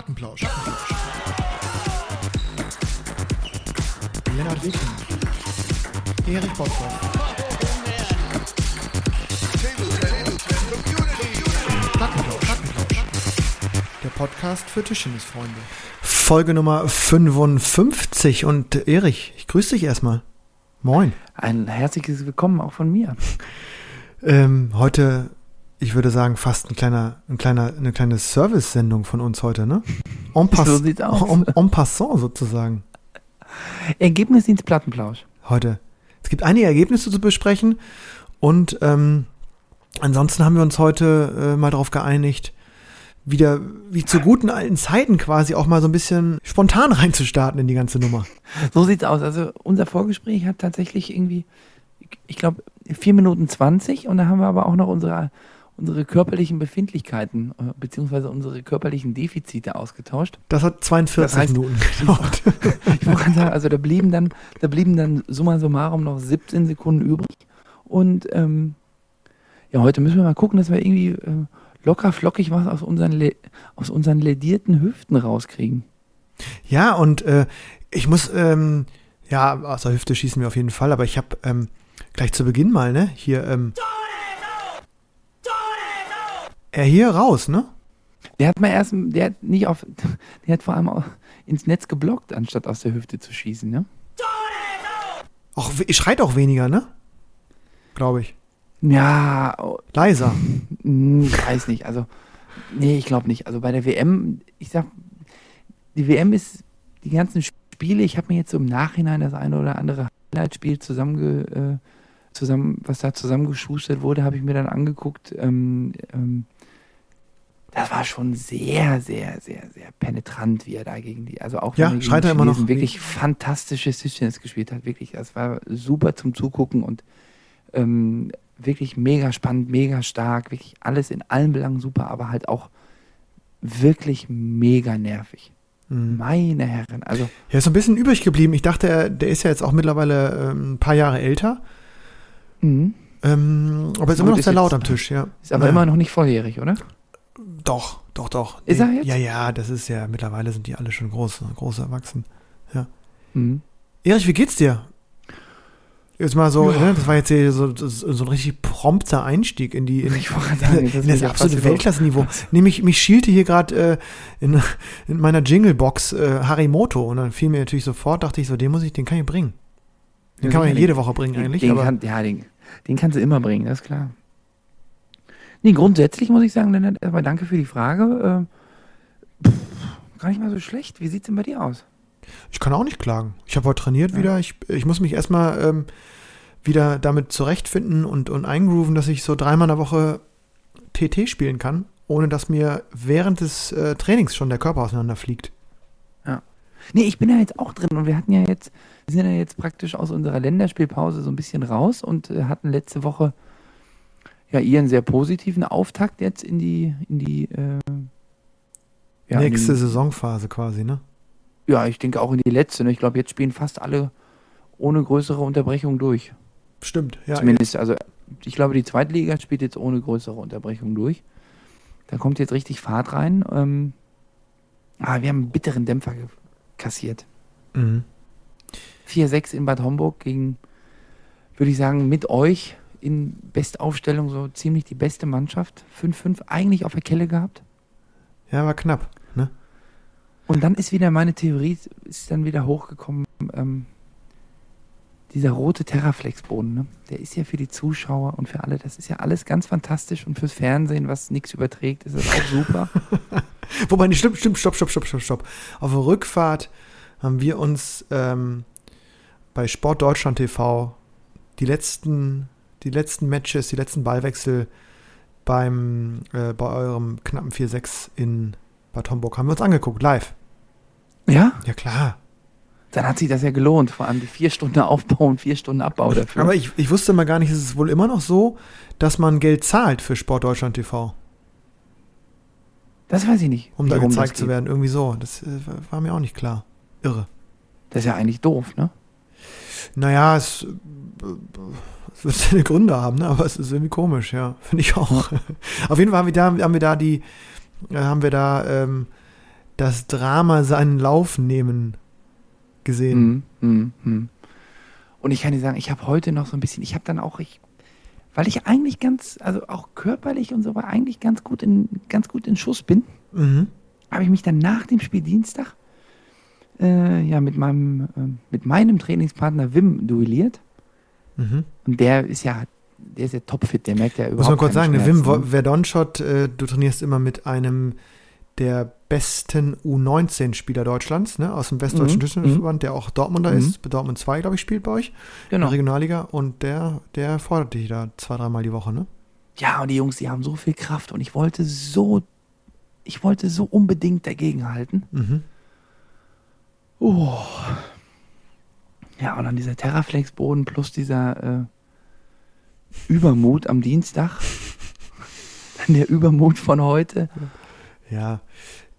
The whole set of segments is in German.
Plattenplausch. Lennart Wicken. Erich Botthoff. Plattenplausch. Plattenplausch. Der Podcast für Tischtennisfreunde. Folge Nummer 55. Und Erich, ich grüße dich erstmal. Moin. Ein herzliches Willkommen auch von mir. Ähm, heute, ich würde sagen, fast ein kleiner, ein kleiner, eine kleine Service-Sendung von uns heute, ne? En, pass So sieht's aus. En, en passant sozusagen. Ergebnisdienst Plattenplausch. heute. Es gibt einige Ergebnisse zu besprechen und ähm, ansonsten haben wir uns heute äh, mal darauf geeinigt, wieder wie zu guten alten Zeiten quasi auch mal so ein bisschen spontan reinzustarten in die ganze Nummer. So sieht's aus. Also unser Vorgespräch hat tatsächlich irgendwie, ich glaube, 4 Minuten 20 und da haben wir aber auch noch unsere, unsere körperlichen Befindlichkeiten äh, beziehungsweise unsere körperlichen Defizite ausgetauscht. Das hat 42 Das heißt- Minuten gedauert. Ich wollte gerade sagen, also da blieben dann, da blieben dann summa summarum noch 17 Sekunden übrig. Und ähm, ja, heute müssen wir mal gucken, dass wir irgendwie äh, locker flockig was aus unseren, Le aus unseren ledierten Hüften rauskriegen. Ja, und äh, ich muss, ähm, ja, aus der Hüfte schießen wir auf jeden Fall, aber ich habe ähm, gleich zu Beginn mal, ne, hier, ähm, er hier raus, ne? Der hat mal erst, der hat nicht auf, der hat vor allem auch ins Netz geblockt, anstatt aus der Hüfte zu schießen, ne? Auch, we- schreit auch weniger, ne? Glaube ich. Ja, Leiser. hm, weiß nicht, also, nee, ich glaube nicht. Also bei der WM, ich sag, die WM ist, die ganzen Spiele, ich habe mir jetzt so im Nachhinein das eine oder andere Highlight-Spiel zusammenge, äh, zusammen, was da zusammengeschustert wurde, habe ich mir dann angeguckt, ähm, ähm, das war schon sehr, sehr, sehr, sehr penetrant, wie er da gegen die, also auch Ja, wenn gegen er immer noch. Wirklich fantastisches Tischtennis gespielt hat, wirklich, das war super zum Zugucken und ähm, wirklich mega spannend, mega stark, wirklich alles in allen Belangen super, aber halt auch wirklich mega nervig. Mhm. Meine Herren, also Er ist so ein bisschen übrig geblieben. Ich dachte, er, der ist ja jetzt auch mittlerweile ähm, ein paar Jahre älter. Mhm. Ähm, aber ist Gut, immer noch sehr laut am Tisch, ja. ist aber Ja. immer noch nicht volljährig, oder? Doch, doch, doch. Ist er jetzt? Ja, ja, das ist ja, mittlerweile sind die alle schon groß, groß erwachsen. Mhm. Erich, wie geht's dir? Jetzt mal so, Ja. ne, das war jetzt hier so, so, ein richtig prompter Einstieg in die in, sagen, in, das das ja absolute Weltklasse-Niveau. Nämlich, mich schielte hier gerade äh, in, in meiner Jingle-Box äh, Harimoto und dann fiel mir natürlich sofort, dachte ich so, den muss ich, den kann ich bringen. Den Ja, kann man ja jede Woche bringen Den, eigentlich, den aber kann, ja, den, den kannst du immer bringen, das ist klar. Nee, grundsätzlich muss ich sagen, Lennart, erstmal danke für die Frage. Äh, pff, gar nicht mal so schlecht. Wie sieht's denn bei dir aus? ich kann auch nicht klagen. Ich habe heute trainiert Ja. wieder. Ich, ich muss mich erstmal ähm, wieder damit zurechtfinden und, und eingrooven, dass ich so dreimal in der Woche TT spielen kann, ohne dass mir während des äh, Trainings schon der Körper auseinanderfliegt. Nee, ich bin ja jetzt auch drin und wir hatten ja jetzt, wir sind ja jetzt praktisch aus unserer Länderspielpause so ein bisschen raus und äh, hatten letzte Woche ja ihren sehr positiven Auftakt jetzt in die, in die, äh, ja, in Nächste die, Saisonphase quasi, ne? ja, ich denke auch in die letzte. Ne? Ich glaube, jetzt spielen fast alle ohne größere Unterbrechung durch. Stimmt, ja. Zumindest, also ich glaube, die Zweitliga spielt jetzt ohne größere Unterbrechung durch. Da kommt jetzt richtig Fahrt rein. Ähm, ah, wir haben einen bitteren Dämpfer kassiert. Mhm. 4-6 in Bad Homburg gegen, würde ich sagen, mit euch in Bestaufstellung so ziemlich die beste Mannschaft. 5-5 eigentlich auf der Kelle gehabt. Ja, war knapp. Ne? Und dann ist wieder meine Theorie, ist dann wieder hochgekommen, ähm, dieser rote Terraflex-Boden, ne? der ist ja für die Zuschauer und für alle, das ist ja alles ganz fantastisch und fürs Fernsehen, was nichts überträgt, ist das auch super. Wobei, nicht stimmt, stimmt, stopp, stopp, stopp, stopp, stopp. Auf der Rückfahrt haben wir uns ähm, bei Sport Deutschland TV die letzten, die letzten Matches, die letzten Ballwechsel beim, äh, bei eurem knappen 4-6 in Bad Homburg haben wir uns angeguckt, live. ja, Ja, klar. dann hat sich das ja gelohnt, vor allem die vier Stunden Aufbau und vier Stunden Abbau dafür. Aber ich, ich wusste mal gar nicht, ist es wohl immer noch so, dass man Geld zahlt für Sport Deutschland TV, das weiß ich nicht. um da gezeigt zu werden. Irgendwie so. Das äh, war mir auch nicht klar. Irre. Das ist ja eigentlich doof, ne? Naja, es, äh, es wird seine Gründe haben, ne? aber es ist irgendwie komisch, ja. Finde ich auch. Auf jeden Fall haben wir da, haben wir da die, äh, haben wir da ähm, das Drama seinen Lauf nehmen gesehen. Mhm, mhm, mhm. Und ich kann dir sagen, ich habe heute noch so ein bisschen, ich habe dann auch, ich, weil ich eigentlich ganz, also auch körperlich und so war eigentlich ganz gut in, ganz gut in Schuss bin, Mhm. habe ich mich dann nach dem Spiel Dienstag äh, ja mit meinem, äh, mit meinem Trainingspartner Wim duelliert. Mhm. Und der ist ja, der ist ja topfit, der merkt ja überhaupt Muss man kurz sagen, ne, Wim Schmerzen. Verdonschott, äh, du trainierst immer mit einem der besten U19-Spieler Deutschlands, ne, aus dem Westdeutschen Mhm, Tischtennisverband, der auch Dortmunder Mhm. ist, bei Dortmund 2, glaube ich, spielt bei euch, in Genau. der Regionalliga. Und der, der fordert dich da zwei, dreimal die Woche, ne? Ja, und die Jungs, die haben so viel Kraft und ich wollte so, ich wollte so unbedingt dagegenhalten. Mhm. Oh. Ja, und dann dieser Terraflex-Boden plus dieser äh, Übermut am Dienstag. Dann der Übermut von heute. Ja.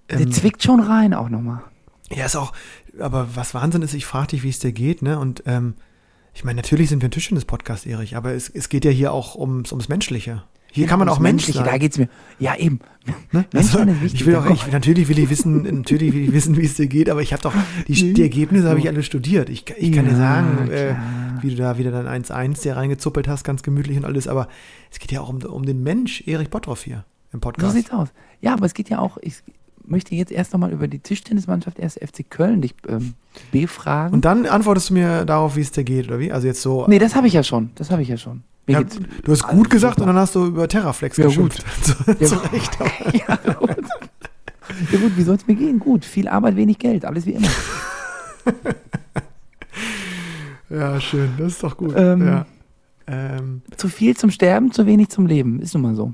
Der Ähm, zwickt schon rein auch nochmal. Ja, ist auch, aber was Wahnsinn ist, ich frage dich, wie es dir geht, ne? Und ähm, ich meine, natürlich sind wir ein Tischtennis-Podcast, Erich, aber es, es geht ja hier auch ums, ums Menschliche. Hier kann man auch Mensch sein. Da geht's mir. Ja, eben. Ne? Wichtig. ich will auch, ich, natürlich will ich wissen, natürlich will ich wissen, wie es dir geht, aber ich habe doch die, die Ergebnisse habe ich alle studiert. Ich, ich kann dir Ja, sagen, äh, wie du da wieder dein 1-1 dir reingezuppelt hast, ganz gemütlich und alles, aber es geht ja auch um, um den Mensch Erich Bottroff hier im So Podcast. sieht's aus. Ja, aber es geht ja auch, ich möchte jetzt erst nochmal über die Tischtennismannschaft erst FC Köln dich ähm, befragen. Und dann antwortest du mir darauf, wie es dir geht, oder wie? Also jetzt so. nee, das habe ich ja schon. Das habe ich ja schon. Ja, du hast gut gesagt super. und dann hast du über Terraflex Ja, geschimpft. Zu, Ja, zu Recht. ja, gut. ja gut, wie soll es mir gehen? Gut, viel Arbeit, wenig Geld, alles wie immer. Ja, schön, das ist doch gut. Ähm, ja. Ähm, Zu viel zum Sterben, zu wenig zum Leben. Ist nun mal so.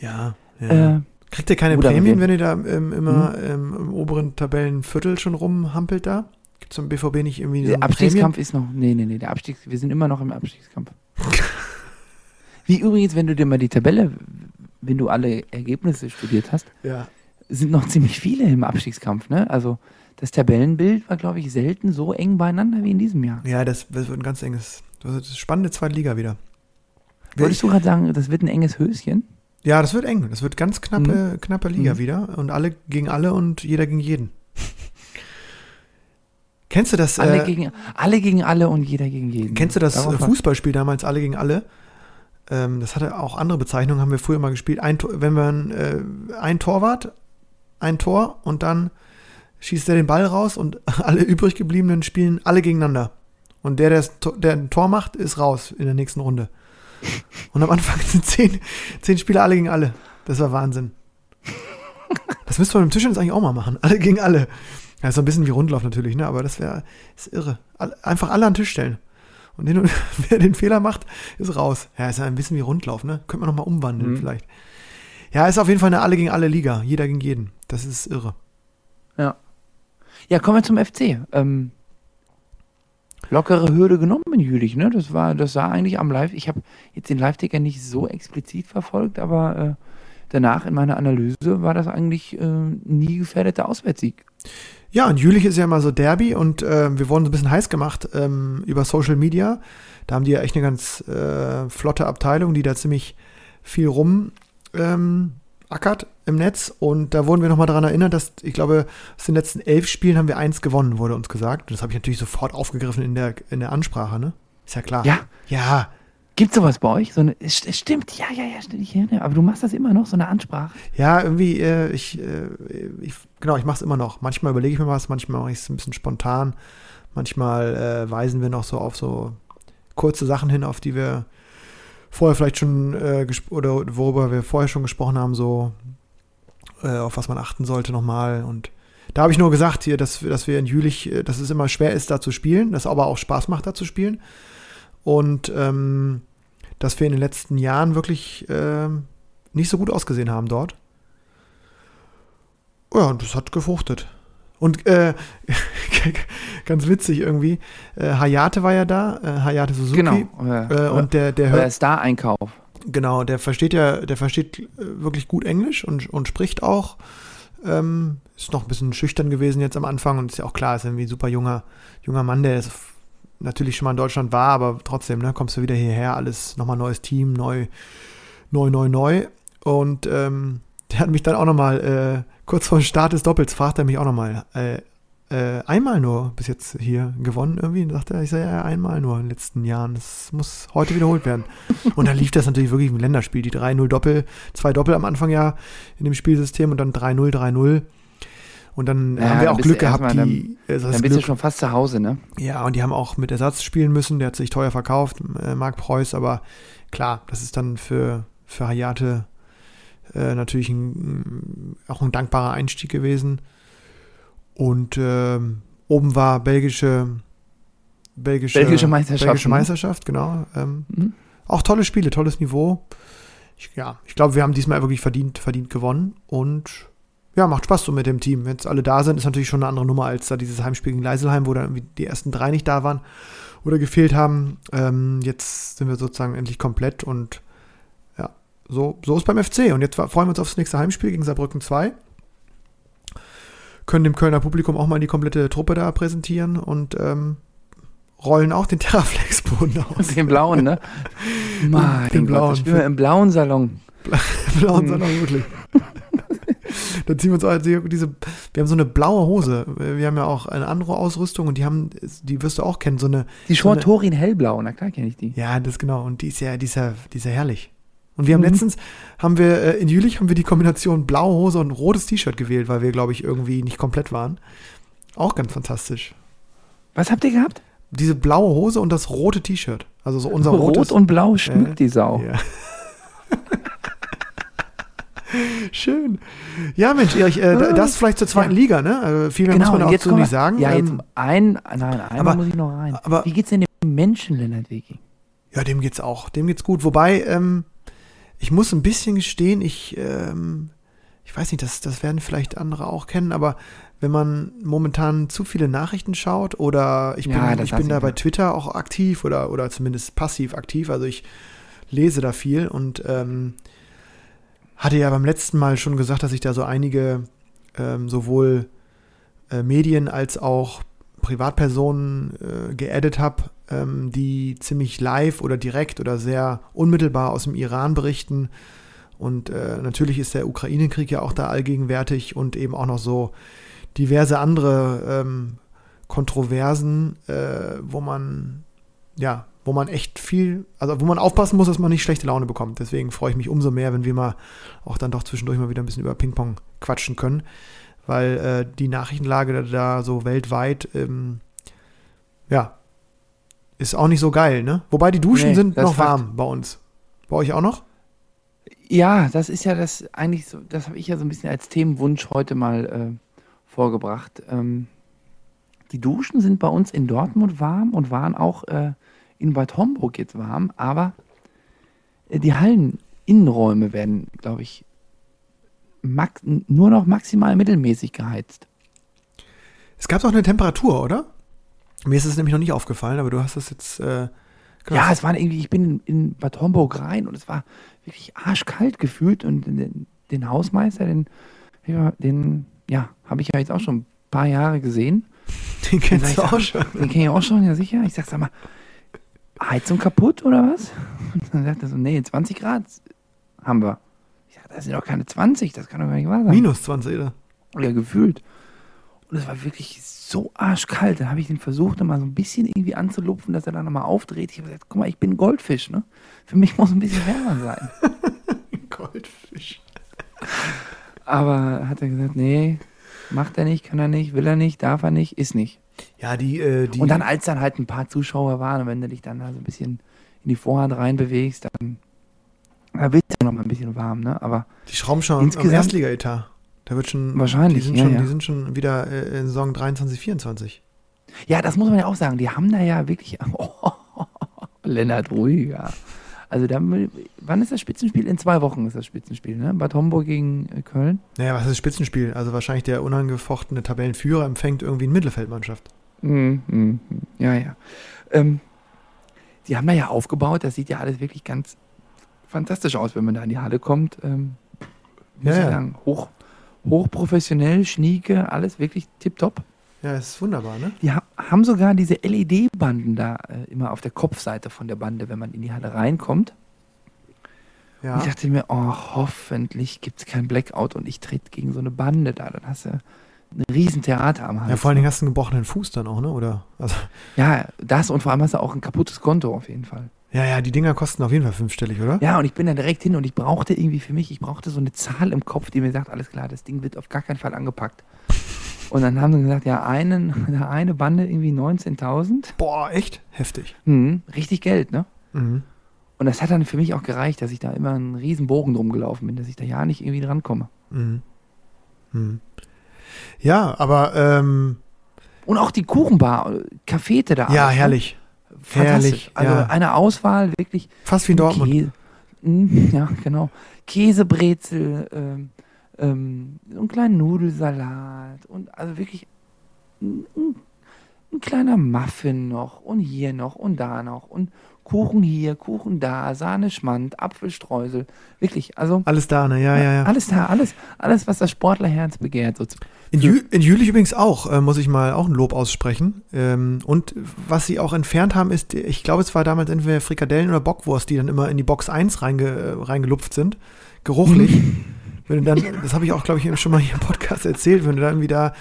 ja, ja. Äh, Kriegt ihr keine gut, Prämien, wenn ihr da ähm, immer ähm, im oberen Tabellenviertel schon rumhampelt da? Gibt es im BVB nicht irgendwie so der eine Abstiegskampf ist noch. Nee, nee, nee, der Abstiegs, wir sind immer noch im Abstiegskampf. wie übrigens, wenn du dir mal die Tabelle, wenn du alle Ergebnisse studiert hast, Prämien? Ja. sind noch ziemlich viele im Abstiegskampf, ne? Also das Tabellenbild war, glaube ich, selten so eng beieinander wie in diesem Jahr. ja, das, das wird ein ganz enges, das wird eine spannende zweite Liga wieder. Wolltest du gerade sagen, das wird ein enges Höschen? Ja, das wird eng. Das wird ganz knappe, knappe Liga Mhm. wieder. Und alle gegen alle und jeder gegen jeden. Kennst du das? Alle, äh, gegen, alle gegen alle und jeder gegen jeden. Kennst du das äh, Darauf war- Fußballspiel damals alle gegen alle? Ähm, das hatte auch andere Bezeichnungen, haben wir früher mal gespielt. Ein, Tor- wenn man äh, ein Torwart, ein Tor und dann schießt er den Ball raus und alle übrig gebliebenen spielen alle gegeneinander. Und der, der, der ein Tor macht, ist raus in der nächsten Runde. Und am Anfang sind zehn, zehn Spieler alle gegen alle. Das war Wahnsinn. Das müsste man im Tischtennis eigentlich auch mal machen. Alle gegen alle. Ja, ist so ein bisschen wie Rundlauf natürlich, ne? Aber das wäre ist irre. Einfach alle an den Tisch stellen. Und den, wer den Fehler macht, ist raus. Ja, ist ja ein bisschen wie Rundlauf, ne? Könnte man nochmal umwandeln Mhm. vielleicht. Ja, ist auf jeden Fall eine alle gegen alle Liga. Jeder gegen jeden. Das ist irre. Ja. Ja, kommen wir zum FC. Ähm, lockere Hürde genommen in Jülich, ne? Das war, das sah eigentlich am Live. Ich habe jetzt den Live-Ticker nicht so explizit verfolgt, aber äh, danach in meiner Analyse war das eigentlich äh, nie gefährdeter Auswärtssieg. Ja, und Jülich ist ja immer so Derby und äh, wir wurden so ein bisschen heiß gemacht ähm, über Social Media. Da haben die ja echt eine ganz äh, flotte Abteilung, die da ziemlich viel rum ähm, ackert im Netz. Und da wurden wir nochmal daran erinnert, dass ich glaube, aus den letzten elf Spielen haben wir eins gewonnen, wurde uns gesagt. Und das habe ich natürlich sofort aufgegriffen in der, in der Ansprache, ne? Ist ja klar. Ja, Ja, gibt's sowas bei euch? So eine, stimmt, ja, ja, ja, stimmt. Ich erinnere. Aber du machst das immer noch, so eine Ansprache. Ja, irgendwie, äh, ich, äh, ich, genau, ich mache es immer noch. Manchmal überlege ich mir was, manchmal mache ich es ein bisschen spontan. Manchmal äh, weisen wir noch so auf so kurze Sachen hin, auf die wir vorher vielleicht schon äh, oder worüber wir vorher schon gesprochen haben, so äh, auf was man achten sollte nochmal. Und da habe ich nur gesagt hier, dass, dass wir in Jülich, äh, dass es immer schwer ist, da zu spielen, dass aber auch Spaß macht, da zu spielen. Und ähm, dass wir in den letzten Jahren wirklich ähm, nicht so gut ausgesehen haben dort. Ja, und das hat gefruchtet. Und äh, ganz witzig irgendwie, äh, Hayate war ja da, äh, Hayate Suzuki. Genau. Äh, und der, der Euer hört, Star-Einkauf. genau, der versteht ja, der versteht äh, wirklich gut Englisch und, und spricht auch. Ähm, ist noch ein bisschen schüchtern gewesen jetzt am Anfang und ist ja auch klar, ist irgendwie ein super junger, junger Mann, der ist natürlich schon mal in Deutschland war, aber trotzdem, ne, kommst du wieder hierher, alles nochmal neues Team, neu, neu, neu, neu. Und ähm, der hat mich dann auch nochmal äh, kurz vor Start des Doppels fragt er mich auch nochmal, äh, äh, einmal nur bis jetzt hier gewonnen irgendwie. Und sagt er, ich sage ja einmal nur in den letzten Jahren. Das muss heute wiederholt werden. Und dann lief das natürlich wirklich im Länderspiel. Die 3-0 Doppel, zwei Doppel am Anfang ja in dem Spielsystem und dann 3-0, 3-0. Und dann ja, haben wir auch Glück gehabt, mal, die. Dann, dann bist Glück, du schon fast zu Hause, ne? Ja, und die haben auch mit Ersatz spielen müssen. Der hat sich teuer verkauft, äh, Marc Preuß, aber klar, das ist dann für, für Hayate äh, natürlich ein, auch ein dankbarer Einstieg gewesen. Und äh, oben war belgische, belgische, belgische Meisterschaft. Belgische ne? Meisterschaft, genau. Ähm, mhm. Auch tolle Spiele, tolles Niveau. Ich, ja, ich glaube, wir haben diesmal wirklich verdient, verdient gewonnen und ja, macht Spaß so mit dem Team. Wenn jetzt alle da sind, ist natürlich schon eine andere Nummer als da dieses Heimspiel gegen Leiselheim, wo dann irgendwie die ersten drei nicht da waren oder gefehlt haben. Ähm, jetzt sind wir sozusagen endlich komplett und ja, so, so ist beim FC. Und jetzt freuen wir uns aufs nächste Heimspiel gegen Saarbrücken 2. Können dem Kölner Publikum auch mal die komplette Truppe da präsentieren und ähm, rollen auch den Terraflex-Boden aus. Den blauen, ne? Mein den blauen. Gott, ich im blauen Salon. blauen Salon, wirklich. Dann ziehen wir uns auch diese, wir haben so eine blaue Hose. Wir haben ja auch eine andere Ausrüstung und die haben, die wirst du auch kennen, so eine. Die Short so hellblau, na klar kenne ich die. Ja, das genau. Und die ist ja, die ist ja, die ist ja herrlich. Und wir haben mhm. letztens, haben wir, äh, in Jülich haben wir die Kombination blaue Hose und rotes T-Shirt gewählt, weil wir, glaube ich, irgendwie nicht komplett waren. Auch ganz fantastisch. Was habt ihr gehabt? Diese blaue Hose und das rote T-Shirt. Also so unser Rot rotes. und blau schmückt äh, die Sau. Ja. Schön. Ja, Mensch, Erich, äh, das vielleicht zur zweiten ja. Liga, ne? Äh, viel mehr genau, muss man auch zu nicht sagen. Ja, jetzt ähm, ein, nein, einmal aber, muss ich noch rein. Aber, Wie geht's denn dem Menschen, Lennart Wiki? Ja, dem geht's auch. Dem geht's gut. Wobei, ähm, ich muss ein bisschen gestehen, ich, ähm, ich weiß nicht, das, das werden vielleicht andere auch kennen, aber wenn man momentan zu viele Nachrichten schaut oder ich bin, ja, ich bin da bei Twitter auch aktiv oder, oder zumindest passiv aktiv, also ich lese da viel und ähm, hatte ja beim letzten Mal schon gesagt, dass ich da so einige ähm, sowohl äh, Medien als auch Privatpersonen äh, geaddet habe, ähm, die ziemlich live oder direkt oder sehr unmittelbar aus dem Iran berichten. Und äh, natürlich ist der Ukraine-Krieg ja auch da allgegenwärtig und eben auch noch so diverse andere ähm, Kontroversen, äh, wo man ja wo man echt viel, also wo man aufpassen muss, dass man nicht schlechte Laune bekommt. Deswegen freue ich mich umso mehr, wenn wir mal auch dann doch zwischendurch mal wieder ein bisschen über Ping-Pong quatschen können, weil äh, die Nachrichtenlage da, da so weltweit, ähm, ja, ist auch nicht so geil, ne? Wobei die Duschen nee, sind noch warm Fakt. bei uns. Bei euch auch noch? Ja, das ist ja das eigentlich so, das habe ich ja so ein bisschen als Themenwunsch heute mal äh, vorgebracht. Ähm, die Duschen sind bei uns in Dortmund warm und waren auch äh, in Bad Homburg jetzt warm, aber äh, die Halleninnenräume werden, glaube ich, nur noch maximal mittelmäßig geheizt. Es gab doch eine Temperatur, oder? Mir ist es nämlich noch nicht aufgefallen, aber du hast das jetzt. Äh, ja, es war irgendwie, ich bin in, in, Bad Homburg rein und es war wirklich arschkalt gefühlt und den, den Hausmeister, den, den ja, habe ich ja jetzt auch schon ein paar Jahre gesehen. Den kennst du auch schon. Den kenne ich auch schon, ja sicher. Ich sag, sag mal, Heizung kaputt oder was? Und dann sagt er so, nee, 20 Grad haben wir. Ich sag, das sind doch keine 20, das kann doch gar nicht wahr sein. Minus 20, oder? Ja, gefühlt. Und es war wirklich so arschkalt. Dann habe ich den versucht, mal so ein bisschen irgendwie anzulupfen, dass er dann nochmal aufdreht. Ich habe gesagt, guck mal, ich bin Goldfisch, ne? Für mich muss ein bisschen wärmer sein. Goldfisch. Aber hat er gesagt, nee, macht er nicht, kann er nicht, will er nicht, darf er nicht, ist nicht. Ja, die, äh, die. Und dann, als dann halt ein paar Zuschauer waren und wenn du dich dann also ein bisschen in die Vorhand reinbewegst, dann da wird es ja noch mal ein bisschen warm, ne? Aber die schrauben schon insgesamt, am Erstliga-Etat. Da wird schon. Wahrscheinlich. Die sind, ja, schon, ja. Die sind schon wieder äh, in Saison 23, 24. Ja, das muss man ja auch sagen. Die haben da ja wirklich. Oh, Lennart Ruhiger. Also dann, wann ist das Spitzenspiel? In zwei Wochen ist das Spitzenspiel, ne? Bad Homburg gegen äh, Köln. Naja, was ist das Spitzenspiel? Also wahrscheinlich der unangefochtene Tabellenführer empfängt irgendwie eine Mittelfeldmannschaft. Mhm, mh, ja, ja. Ähm, die haben da ja aufgebaut, das sieht ja alles wirklich ganz fantastisch aus, wenn man da in die Halle kommt. Ähm, ja, ja. Sagen, hoch, hochprofessionell, schnieke, alles wirklich tipptopp. Ja, ist wunderbar, ne? Die ha haben sogar diese LED-Banden da äh, immer auf der Kopfseite von der Bande, wenn man in die Halle reinkommt. Ja. Und ich dachte mir, oh, hoffentlich gibt es kein Blackout und ich trete gegen so eine Bande da. Dann hast du ein riesen Theater am Hals. ja, vor allen Dingen hast du einen gebrochenen Fuß dann auch, ne? Oder? Also, Ja, das und vor allem hast du auch ein kaputtes Konto auf jeden Fall. ja, ja, die Dinger kosten auf jeden Fall fünfstellig, oder? Ja, und ich bin da direkt hin und ich brauchte irgendwie für mich, ich brauchte so eine Zahl im Kopf, die mir sagt, alles klar, das Ding wird auf gar keinen Fall angepackt. Und dann haben sie gesagt, ja, einen, eine Bande irgendwie 19.000. Boah, echt? Heftig. Mhm, richtig Geld, ne? Mhm. Und das hat dann für mich auch gereicht, dass ich da immer einen riesen Bogen drum gelaufen bin, dass ich da ja nicht irgendwie drankomme. Mhm. Mhm. Ja, aber ähm, Und auch die Kuchenbar, äh, Cafete da. ja, alles, ne? herrlich. Fantastisch. herrlich, Also ja. eine Auswahl, wirklich. Fast wie in Dortmund. Käse, Mm, ja, genau. Käsebrezel, ähm, ähm, so einen kleinen Nudelsalat und also wirklich ein, ein, ein kleiner Muffin noch und hier noch und da noch und Kuchen hier, Kuchen da, Sahne, Schmand, Apfelstreusel. Wirklich, also Alles da, ne? Ja, ja, ja. alles da, alles, alles, was das Sportlerherz begehrt. So. In, Jü in Jülich übrigens auch, äh, muss ich mal auch ein Lob aussprechen. Ähm, und was sie auch entfernt haben, ist, ich glaube, es war damals entweder Frikadellen oder Bockwurst, die dann immer in die Box 1 reinge äh, reingelupft sind. Geruchlich. wenn du dann, das habe ich auch, glaube ich, schon mal hier im Podcast erzählt, wenn du dann wieder